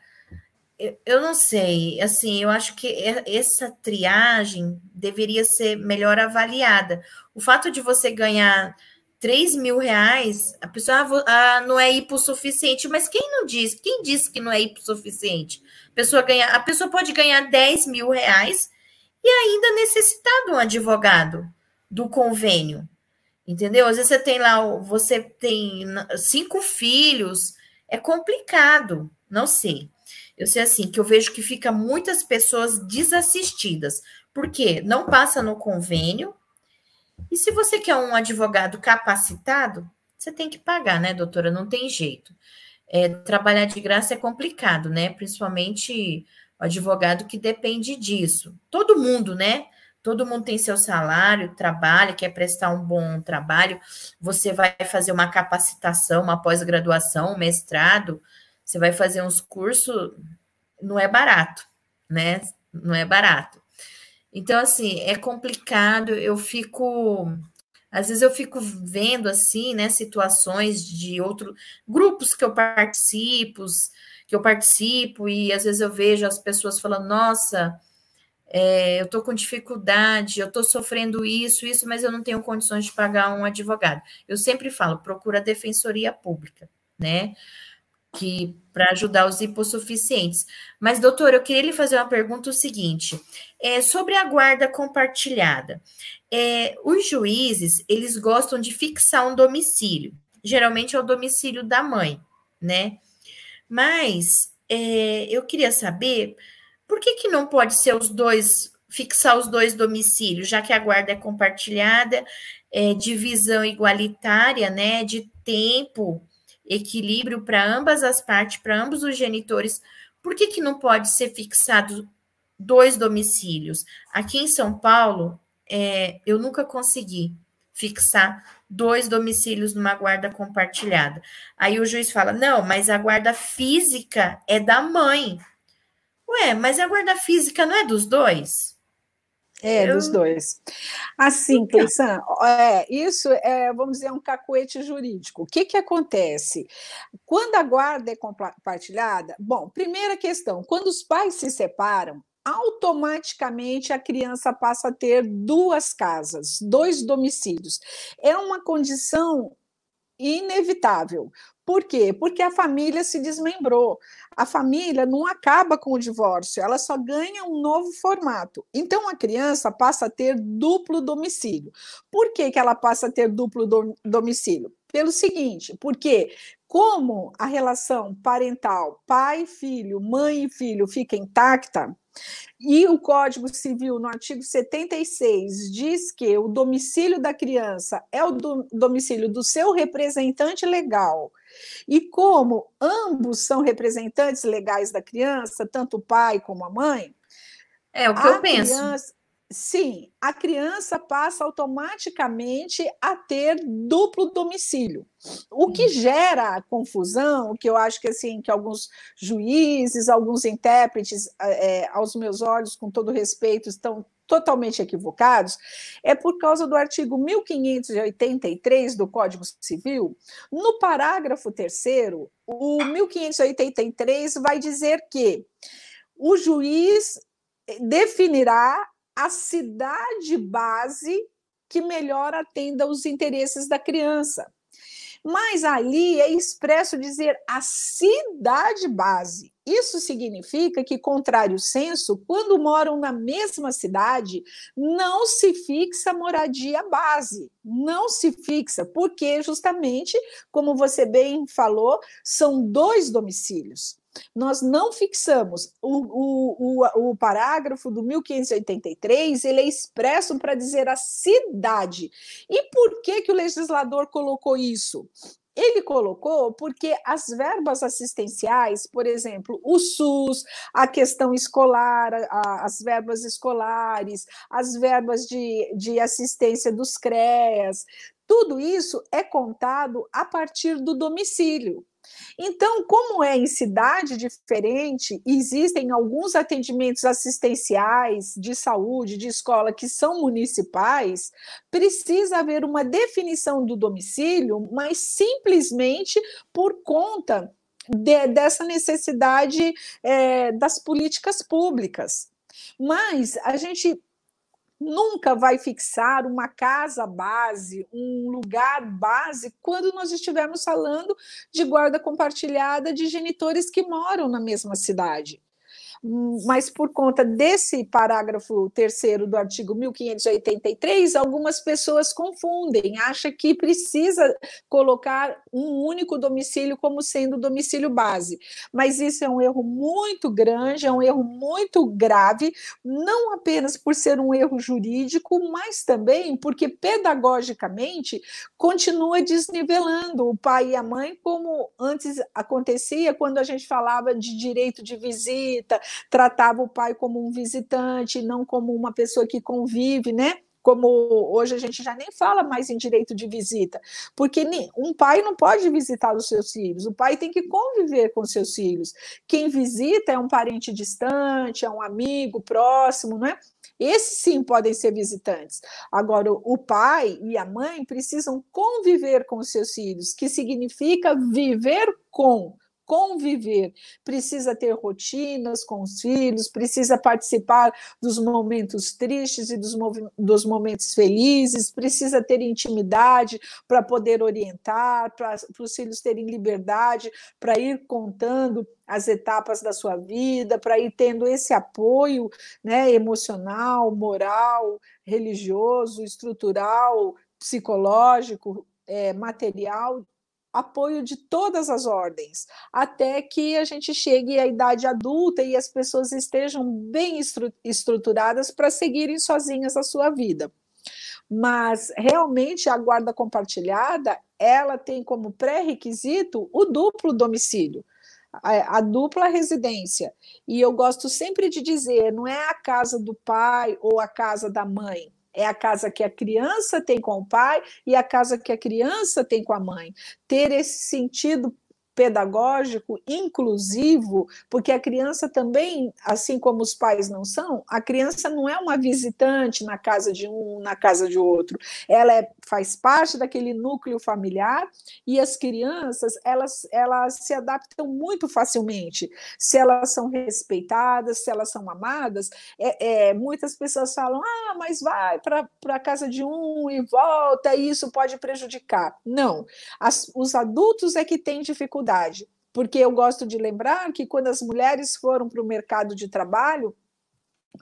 Eu, eu não sei, assim, eu acho que essa triagem deveria ser melhor avaliada. O fato de você ganhar 3 mil reais, a pessoa ah, não é hipossuficiente. Mas quem não diz? Quem disse que não é hipossuficiente? A pessoa, ganha, a pessoa pode ganhar 10 mil reais e ainda necessitar de um advogado do convênio. Entendeu? Às vezes você tem lá, você tem cinco filhos, é complicado, não sei. Eu sei assim que eu vejo que fica muitas pessoas desassistidas, porque não passa no convênio, e se você quer um advogado capacitado, você tem que pagar, né, doutora? Não tem jeito. É, trabalhar de graça é complicado, né? Principalmente o advogado que depende disso. Todo mundo, né? Todo mundo tem seu salário, trabalha, quer prestar um bom trabalho. Você vai fazer uma capacitação, uma pós-graduação, um mestrado, você vai fazer uns cursos, não é barato, né? Não é barato. Então, assim, é complicado, eu fico. Às vezes eu fico vendo assim, né, situações de outros grupos que eu participo, que eu participo, e às vezes eu vejo as pessoas falando, nossa, é, eu estou com dificuldade, eu estou sofrendo isso, isso, mas eu não tenho condições de pagar um advogado. Eu sempre falo, procura a defensoria pública, né? que para ajudar os hipossuficientes. Mas, doutor, eu queria lhe fazer uma pergunta o seguinte: é, sobre a guarda compartilhada. É, os juízes eles gostam de fixar um domicílio. Geralmente é o domicílio da mãe, né? Mas é, eu queria saber por que, que não pode ser os dois, fixar os dois domicílios, já que a guarda é compartilhada, é, divisão igualitária, né? De tempo equilíbrio para ambas as partes, para ambos os genitores, por que, que não pode ser fixado dois domicílios? Aqui em São Paulo, é, eu nunca consegui fixar dois domicílios numa guarda compartilhada. Aí o juiz fala: não, mas a guarda física é da mãe. Ué, mas a guarda física não é dos dois? É, eu... dos dois. Assim, então. Cleisan, é, isso é, vamos dizer, um cacuete jurídico. O que, que acontece? Quando a guarda é compartilhada, bom, primeira questão, quando os pais se separam, automaticamente a criança passa a ter duas casas, dois domicílios. É uma condição inevitável. Por quê? Porque a família se desmembrou. A família não acaba com o divórcio, ela só ganha um novo formato. Então a criança passa a ter duplo domicílio. Por que, que ela passa a ter duplo domicílio? Pelo seguinte, porque como a relação parental, pai, filho, mãe e filho fica intacta, e o Código Civil, no artigo 76, diz que o domicílio da criança é o do, domicílio do seu representante legal. E como ambos são representantes legais da criança, tanto o pai como a mãe. É o que eu penso. Criança, sim, a criança passa automaticamente a ter duplo domicílio. O que gera confusão, o que eu acho que assim que alguns juízes, alguns intérpretes, é, aos meus olhos, com todo respeito, estão totalmente equivocados, é por causa do artigo 1583 do Código Civil. No parágrafo terceiro, o 1583 vai dizer que o juiz definirá a cidade base que melhor atenda os interesses da criança. Mas ali é expresso dizer a cidade base. Isso significa que, contrário senso, quando moram na mesma cidade, não se fixa moradia base, não se fixa, porque justamente, como você bem falou, são dois domicílios. Nós não fixamos o, o, o, o parágrafo do 1583, ele é expresso para dizer a cidade. E por que, que o legislador colocou isso? Ele colocou porque as verbas assistenciais, por exemplo, o SUS, a questão escolar, a, as verbas escolares, as verbas de, de assistência dos CREAS, tudo isso é contado a partir do domicílio. Então, como é em cidade diferente, existem alguns atendimentos assistenciais de saúde, de escola, que são municipais, precisa haver uma definição do domicílio, mas simplesmente por conta de, dessa necessidade é, das políticas públicas. Mas a gente nunca vai fixar uma casa base, um lugar base, quando nós estivermos falando de guarda compartilhada de genitores que moram na mesma cidade mas por conta desse parágrafo terceiro do artigo 1583, algumas pessoas confundem, acham que precisa colocar um único domicílio como sendo domicílio base. Mas isso é um erro muito grande, é um erro muito grave, não apenas por ser um erro jurídico, mas também porque pedagogicamente continua desnivelando o pai e a mãe, como antes acontecia quando a gente falava de direito de visita, tratava o pai como um visitante, não como uma pessoa que convive, né? Como hoje a gente já nem fala mais em direito de visita, porque um pai não pode visitar os seus filhos, o pai tem que conviver com seus filhos. Quem visita é um parente distante, é um amigo próximo, não é? Esses sim podem ser visitantes. Agora, o pai e a mãe precisam conviver com os seus filhos, que significa viver com, conviver, precisa ter rotinas com os filhos, precisa participar dos momentos tristes e dos, dos momentos felizes, precisa ter intimidade para poder orientar, para os filhos terem liberdade para ir contando as etapas da sua vida, para ir tendo esse apoio né, emocional, moral, religioso, estrutural, psicológico, é, material apoio de todas as ordens, até que a gente chegue à idade adulta e as pessoas estejam bem estru estruturadas para seguirem sozinhas a sua vida. Mas realmente a guarda compartilhada, ela tem como pré-requisito o duplo domicílio. A, a dupla residência. E eu gosto sempre de dizer: não é a casa do pai ou a casa da mãe, é a casa que a criança tem com o pai e a casa que a criança tem com a mãe. Ter esse sentido pedagógico inclusivo, porque a criança também, assim como os pais não são, a criança não é uma visitante na casa de um, na casa de outro. Ela é, faz parte daquele núcleo familiar e as crianças, elas, elas se adaptam muito facilmente. Se elas são respeitadas, se elas são amadas, é, é muitas pessoas falam: "Ah, mas vai para a casa de um e volta, e isso pode prejudicar". Não. As, os adultos é que têm dificuldade dificuldade, porque eu gosto de lembrar que quando as mulheres foram para o mercado de trabalho,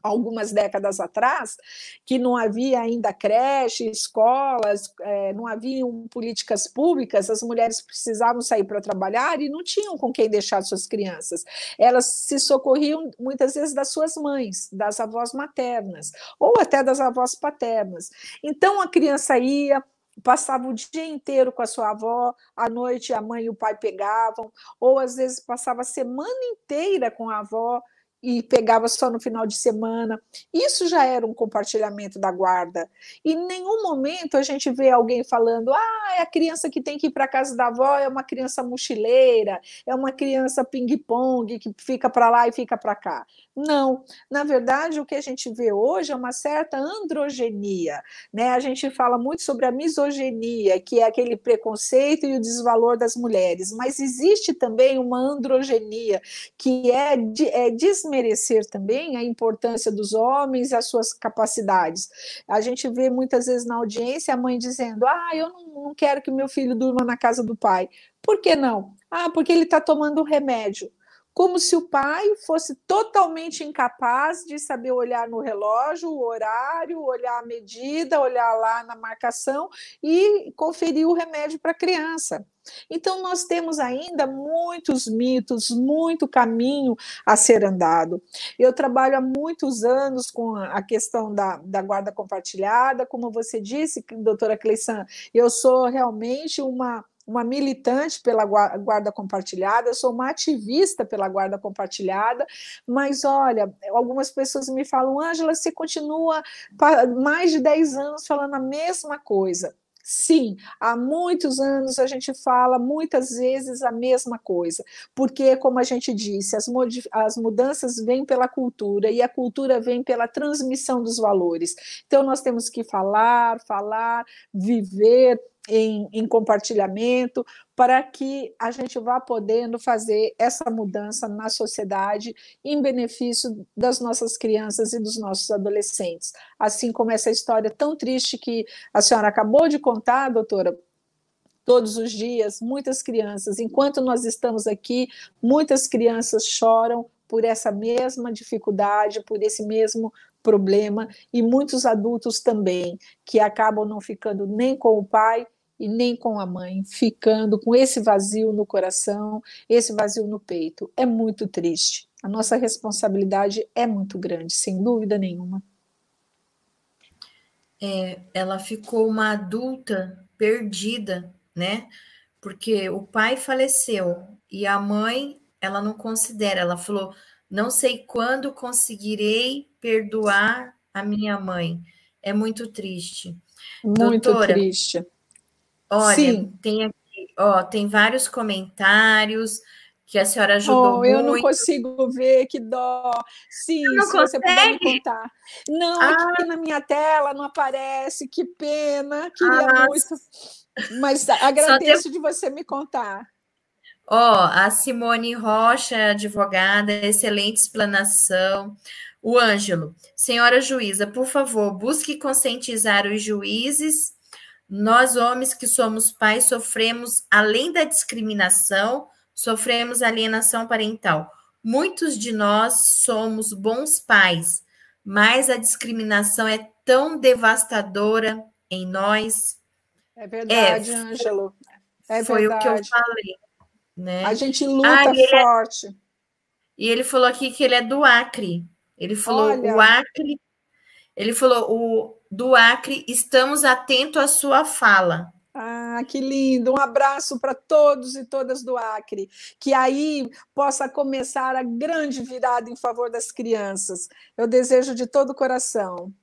algumas décadas atrás, que não havia ainda creche, escolas, é, não haviam políticas públicas, as mulheres precisavam sair para trabalhar e não tinham com quem deixar suas crianças. Elas se socorriam muitas vezes das suas mães, das avós maternas, ou até das avós paternas. Então a criança ia, passava o dia inteiro com a sua avó, à noite a mãe e o pai pegavam, ou às vezes passava a semana inteira com a avó e pegava só no final de semana. Isso já era um compartilhamento da guarda. E em nenhum momento a gente vê alguém falando: ah, é a criança que tem que ir para casa da avó, é uma criança mochileira, é uma criança ping-pong que fica para lá e fica para cá. Não. Na verdade, o que a gente vê hoje é uma certa androgenia. Né? A gente fala muito sobre a misoginia, que é aquele preconceito e o desvalor das mulheres, mas existe também uma androgenia, que é, de, é desmerecer também a importância dos homens e as suas capacidades. A gente vê muitas vezes na audiência a mãe dizendo: Ah, eu não, não quero que meu filho durma na casa do pai. Por que não? Ah, porque ele está tomando remédio como se o pai fosse totalmente incapaz de saber olhar no relógio, o horário, olhar a medida, olhar lá na marcação e conferir o remédio para a criança. Então, nós temos ainda muitos mitos, muito caminho a ser andado. Eu trabalho há muitos anos com a questão da, da guarda compartilhada, como você disse, doutora Cleissan, eu sou realmente uma uma militante pela guarda compartilhada, sou uma ativista pela guarda compartilhada, mas olha, algumas pessoas me falam, Ângela, você continua mais de 10 anos falando a mesma coisa. Sim, há muitos anos a gente fala muitas vezes a mesma coisa, porque, como a gente disse, as, as mudanças vêm pela cultura e a cultura vem pela transmissão dos valores. Então, nós temos que falar, falar, viver, em, em, compartilhamento, para que a gente vá podendo fazer essa mudança na sociedade em benefício das nossas crianças e dos nossos adolescentes. Assim como essa história tão triste que a senhora acabou de contar, doutora, todos os dias, muitas crianças, enquanto nós estamos aqui, muitas crianças choram por essa mesma dificuldade, por esse mesmo problema, e muitos adultos também, que acabam não ficando nem com o pai e nem com a mãe, ficando com esse vazio no coração, esse vazio no peito. É muito triste. A nossa responsabilidade é muito grande, sem dúvida nenhuma. É, ela ficou uma adulta perdida, né? Porque o pai faleceu e a mãe, ela não considera, ela falou: "Não sei quando conseguirei perdoar a minha mãe". É muito triste. Muito Doutora, triste. Olha, Sim. tem aqui, ó, tem vários comentários que a senhora ajudou oh, muito. Eu não consigo ver, que dó. Sim, não se consegue? você puder me contar. Não, ah. aqui na minha tela não aparece, que pena, queria ah, muito. Mas agradeço de você me contar. Ó, oh, a Simone Rocha, advogada, excelente explanação. O Ângelo, senhora juíza, por favor, busque conscientizar os juízes nós, homens que somos pais, sofremos, além da discriminação, sofremos alienação parental. Muitos de nós somos bons pais, mas a discriminação é tão devastadora em nós. É verdade, é, Ângelo. É foi verdade. o que eu falei. Né? A gente luta ah, e é forte. E ele falou aqui que ele é do Acre. Ele falou Olha. o Acre. Ele falou o do Acre, estamos atentos à sua fala. Ah, que lindo! Um abraço para todos e todas do Acre. Que aí possa começar a grande virada em favor das crianças. Eu desejo de todo o coração.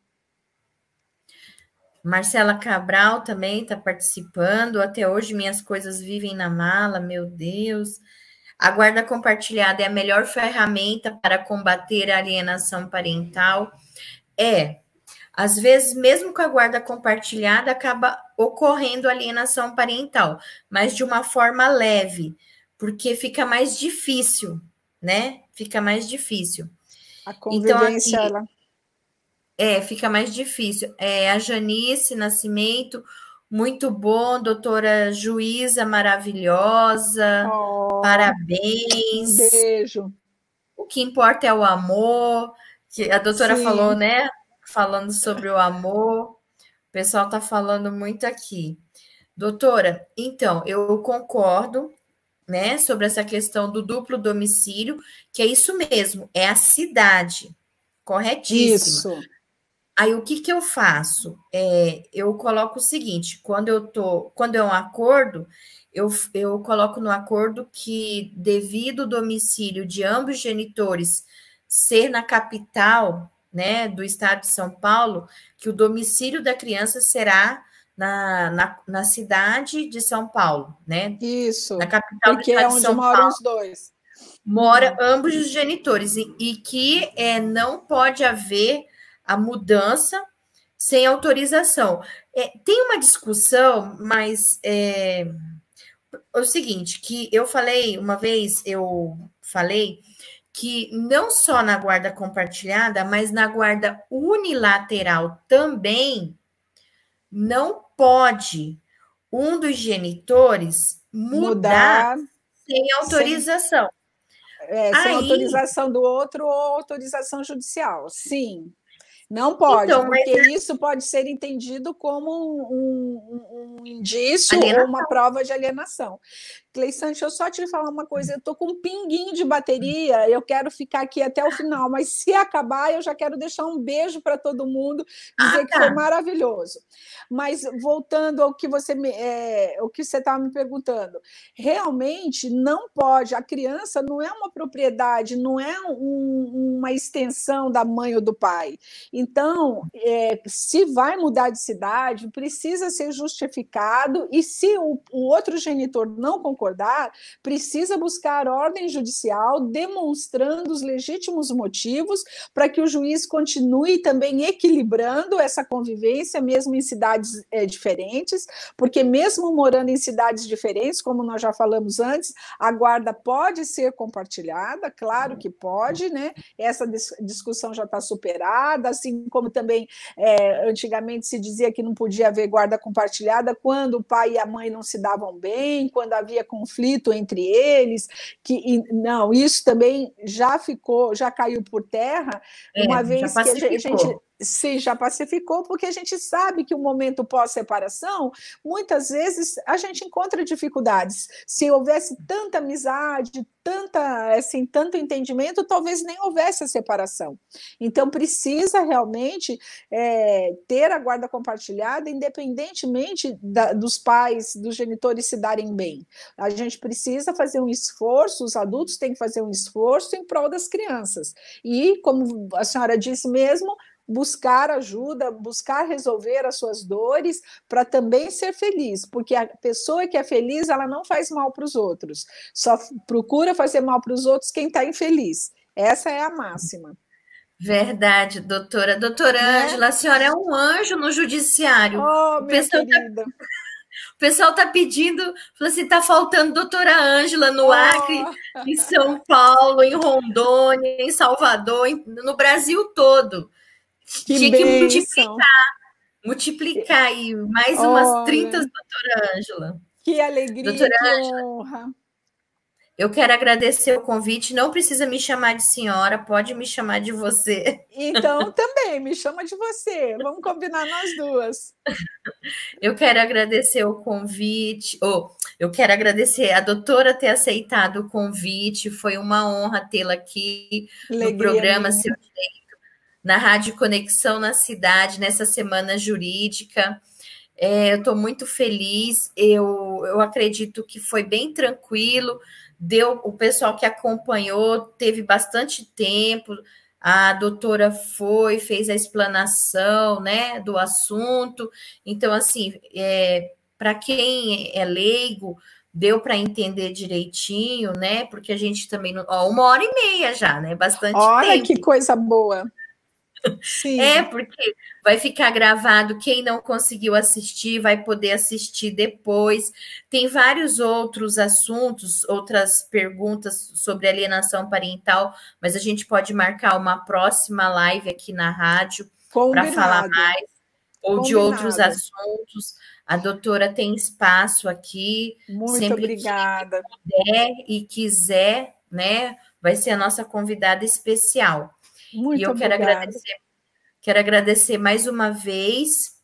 Marcela Cabral também está participando. Até hoje, minhas coisas vivem na mala, meu Deus. A guarda compartilhada é a melhor ferramenta para combater a alienação parental. É, às vezes, mesmo com a guarda compartilhada, acaba ocorrendo alienação parental, mas de uma forma leve, porque fica mais difícil, né? Fica mais difícil. A convivência, então, aqui, ela... É, fica mais difícil. É, a Janice Nascimento, muito bom, doutora juíza maravilhosa, oh, parabéns. Um beijo. O que importa é o amor, que a doutora Sim. falou, né? falando sobre o amor. O pessoal está falando muito aqui. Doutora, então, eu concordo, né, sobre essa questão do duplo domicílio, que é isso mesmo, é a cidade. Corretíssimo. Isso. Aí o que, que eu faço? É, eu coloco o seguinte: quando eu tô, quando é um acordo, eu, eu coloco no acordo que, devido o domicílio de ambos os genitores ser na capital, né, do estado de São Paulo, que o domicílio da criança será na, na, na cidade de São Paulo, né? Isso. Na capital porque do estado é onde de São moram Paulo. os dois. Mora ambos os genitores, e, e que é, não pode haver a mudança sem autorização. É, tem uma discussão, mas é, é o seguinte, que eu falei uma vez, eu falei que não só na guarda compartilhada, mas na guarda unilateral também não pode um dos genitores mudar, mudar sem autorização. Sem, é, sem Aí, autorização do outro ou autorização judicial, sim. Não pode, então, porque mas... isso pode ser entendido como um, um, um indício alienação. ou uma prova de alienação. Cleissante, deixa eu só te falar uma coisa. Eu estou com um pinguinho de bateria, eu quero ficar aqui até o final, mas se acabar, eu já quero deixar um beijo para todo mundo, dizer ah, tá. que foi maravilhoso. Mas voltando ao que você me, é, o que você estava me perguntando, realmente não pode. A criança não é uma propriedade, não é um, uma extensão da mãe ou do pai. Então, é, se vai mudar de cidade, precisa ser justificado, e se o, o outro genitor não concordar, concordar, precisa buscar ordem judicial demonstrando os legítimos motivos para que o juiz continue também equilibrando essa convivência, mesmo em cidades é, diferentes, porque mesmo morando em cidades diferentes, como nós já falamos antes, a guarda pode ser compartilhada, claro que pode, né? Essa discussão já está superada, assim como também é, antigamente se dizia que não podia haver guarda compartilhada quando o pai e a mãe não se davam bem, quando havia conflito entre eles, que e, não, isso também já ficou, já caiu por terra, é, uma vez que a gente se já pacificou, porque a gente sabe que o momento pós-separação, muitas vezes a gente encontra dificuldades. Se houvesse tanta amizade, tanta, assim, tanto entendimento, talvez nem houvesse a separação. Então, precisa realmente é, ter a guarda compartilhada, independentemente da, dos pais, dos genitores se darem bem. A gente precisa fazer um esforço, os adultos têm que fazer um esforço em prol das crianças. E, como a senhora disse mesmo, buscar ajuda, buscar resolver as suas dores para também ser feliz, porque a pessoa que é feliz, ela não faz mal para os outros, só procura fazer mal para os outros quem está infeliz. Essa é a máxima. Verdade, doutora. Doutora né? Ângela, a senhora é um anjo no judiciário. Oh, o pessoal está o pessoal tá pedindo, falou assim, tá faltando doutora Ângela no Acre, oh. em São Paulo, em Rondônia, em Salvador, em, no Brasil todo. Que Tinha que multiplicar, multiplicar aí mais Olha, umas 30, doutora Ângela. Que alegria, doutora que Angela, honra. Eu quero agradecer o convite. Não precisa me chamar de senhora, pode me chamar de você. Então, também, me chama de você. Vamos combinar nós duas. Eu quero agradecer o convite. Oh, eu quero agradecer a doutora ter aceitado o convite. Foi uma honra tê-la aqui Alegria, no programa Seu Direito na Rádio Conexão na Cidade, nessa semana jurídica. É, eu estou muito feliz, eu, eu acredito que foi bem tranquilo, deu o pessoal que acompanhou teve bastante tempo, a doutora foi, fez a explanação né, do assunto. Então, assim, é, para quem é leigo, deu para entender direitinho, né? Porque a gente também não. Ó, uma hora e meia já, né? Bastante Olha tempo. que coisa boa. Sim. É, porque vai ficar gravado. Quem não conseguiu assistir vai poder assistir depois. Tem vários outros assuntos, outras perguntas sobre alienação parental, mas a gente pode marcar uma próxima live aqui na rádio para falar mais, ou Combinado. de outros assuntos. A doutora tem espaço aqui. Muito sempre obrigada. Que puder e quiser, né? Vai ser a nossa convidada especial. Muito e eu obrigada. quero agradecer, quero agradecer mais uma vez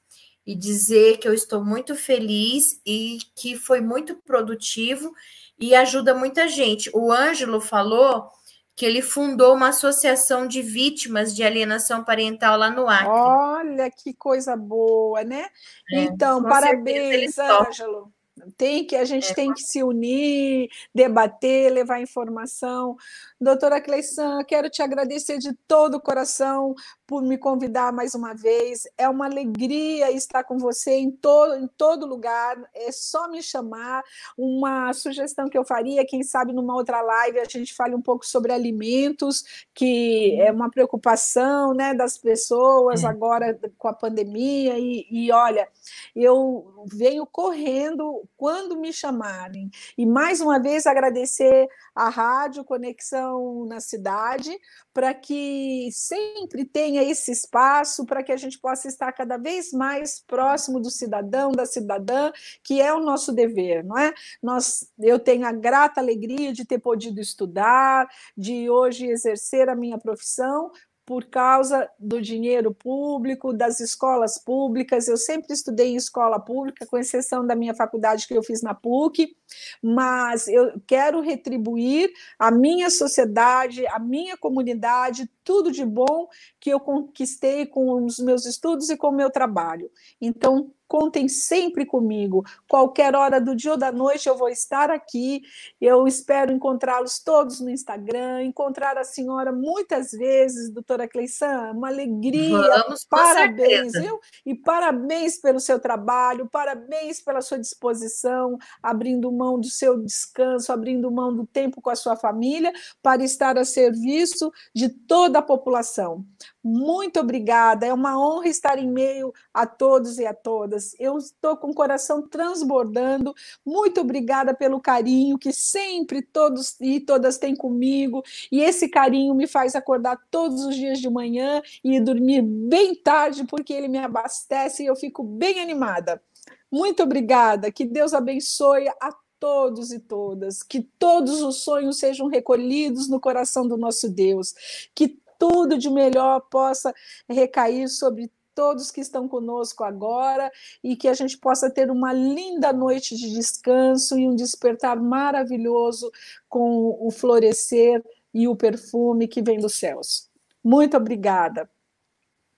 e dizer que eu estou muito feliz e que foi muito produtivo e ajuda muita gente. O Ângelo falou que ele fundou uma associação de vítimas de alienação parental lá no Acre. Olha que coisa boa, né? É, então, parabéns, Ângelo. Tem que a gente é, tem que se unir, debater, levar informação. Doutora Cleisan, quero te agradecer de todo o coração por me convidar mais uma vez. É uma alegria estar com você em todo, em todo lugar. É só me chamar. Uma sugestão que eu faria, quem sabe numa outra live a gente fale um pouco sobre alimentos, que é uma preocupação né, das pessoas agora com a pandemia. E, e olha, eu venho correndo quando me chamarem. E mais uma vez agradecer a Rádio Conexão na cidade, para que sempre tenha esse espaço, para que a gente possa estar cada vez mais próximo do cidadão, da cidadã, que é o nosso dever, não é? Nós, eu tenho a grata alegria de ter podido estudar, de hoje exercer a minha profissão, por causa do dinheiro público, das escolas públicas. Eu sempre estudei em escola pública, com exceção da minha faculdade que eu fiz na PUC, mas eu quero retribuir a minha sociedade, a minha comunidade, tudo de bom que eu conquistei com os meus estudos e com o meu trabalho. Então, contem sempre comigo. Qualquer hora do dia ou da noite eu vou estar aqui. Eu espero encontrá-los todos no Instagram, encontrar a senhora muitas vezes, doutora Cleisan, uma alegria. Vamos, parabéns, viu? E parabéns pelo seu trabalho, parabéns pela sua disposição, abrindo mão mão do seu descanso, abrindo mão do tempo com a sua família, para estar a serviço de toda a população. Muito obrigada, é uma honra estar em meio a todos e a todas. Eu estou com o coração transbordando. Muito obrigada pelo carinho que sempre todos e todas têm comigo, e esse carinho me faz acordar todos os dias de manhã e dormir bem tarde, porque ele me abastece e eu fico bem animada. Muito obrigada, que Deus abençoe a todos e todas, que todos os sonhos sejam recolhidos no coração do nosso Deus, que tudo de melhor possa recair sobre todos que estão conosco agora e que a gente possa ter uma linda noite de descanso e um despertar maravilhoso com o florescer e o perfume que vem dos céus. Muito obrigada.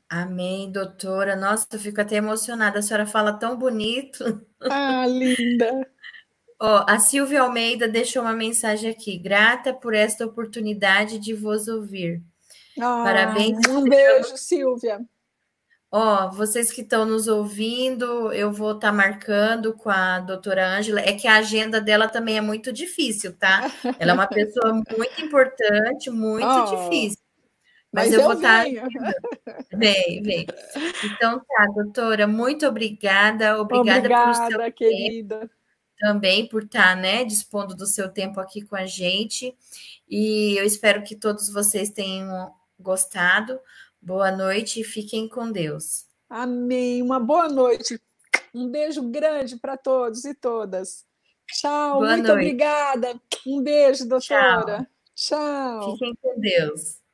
Amém, doutora. Nossa, eu fico até emocionada. A senhora fala tão bonito. Ah, linda. Ó, a Silvia Almeida deixou uma mensagem aqui. Grata por esta oportunidade de vos ouvir. Ah, Parabéns. Um beijo, Silvia. Ó, vocês que estão nos ouvindo, eu vou estar tá marcando com a doutora Ângela. É que a agenda dela também é muito difícil, tá? Ela é uma pessoa muito importante, muito oh, difícil. Mas, mas eu, eu, vou estar. Tá... Vem, vem. Então tá, doutora, muito obrigada. Obrigada, obrigada por seu querida. Tempo, também por estar, tá, né, dispondo do seu tempo aqui com a gente. E eu espero que todos vocês tenham gostado. Boa noite e fiquem com Deus. Amém. Uma boa noite. Um beijo grande para todos e todas. Tchau. Boa Muito noite. obrigada. Um beijo, doutora. Tchau. Tchau. Fiquem com Deus.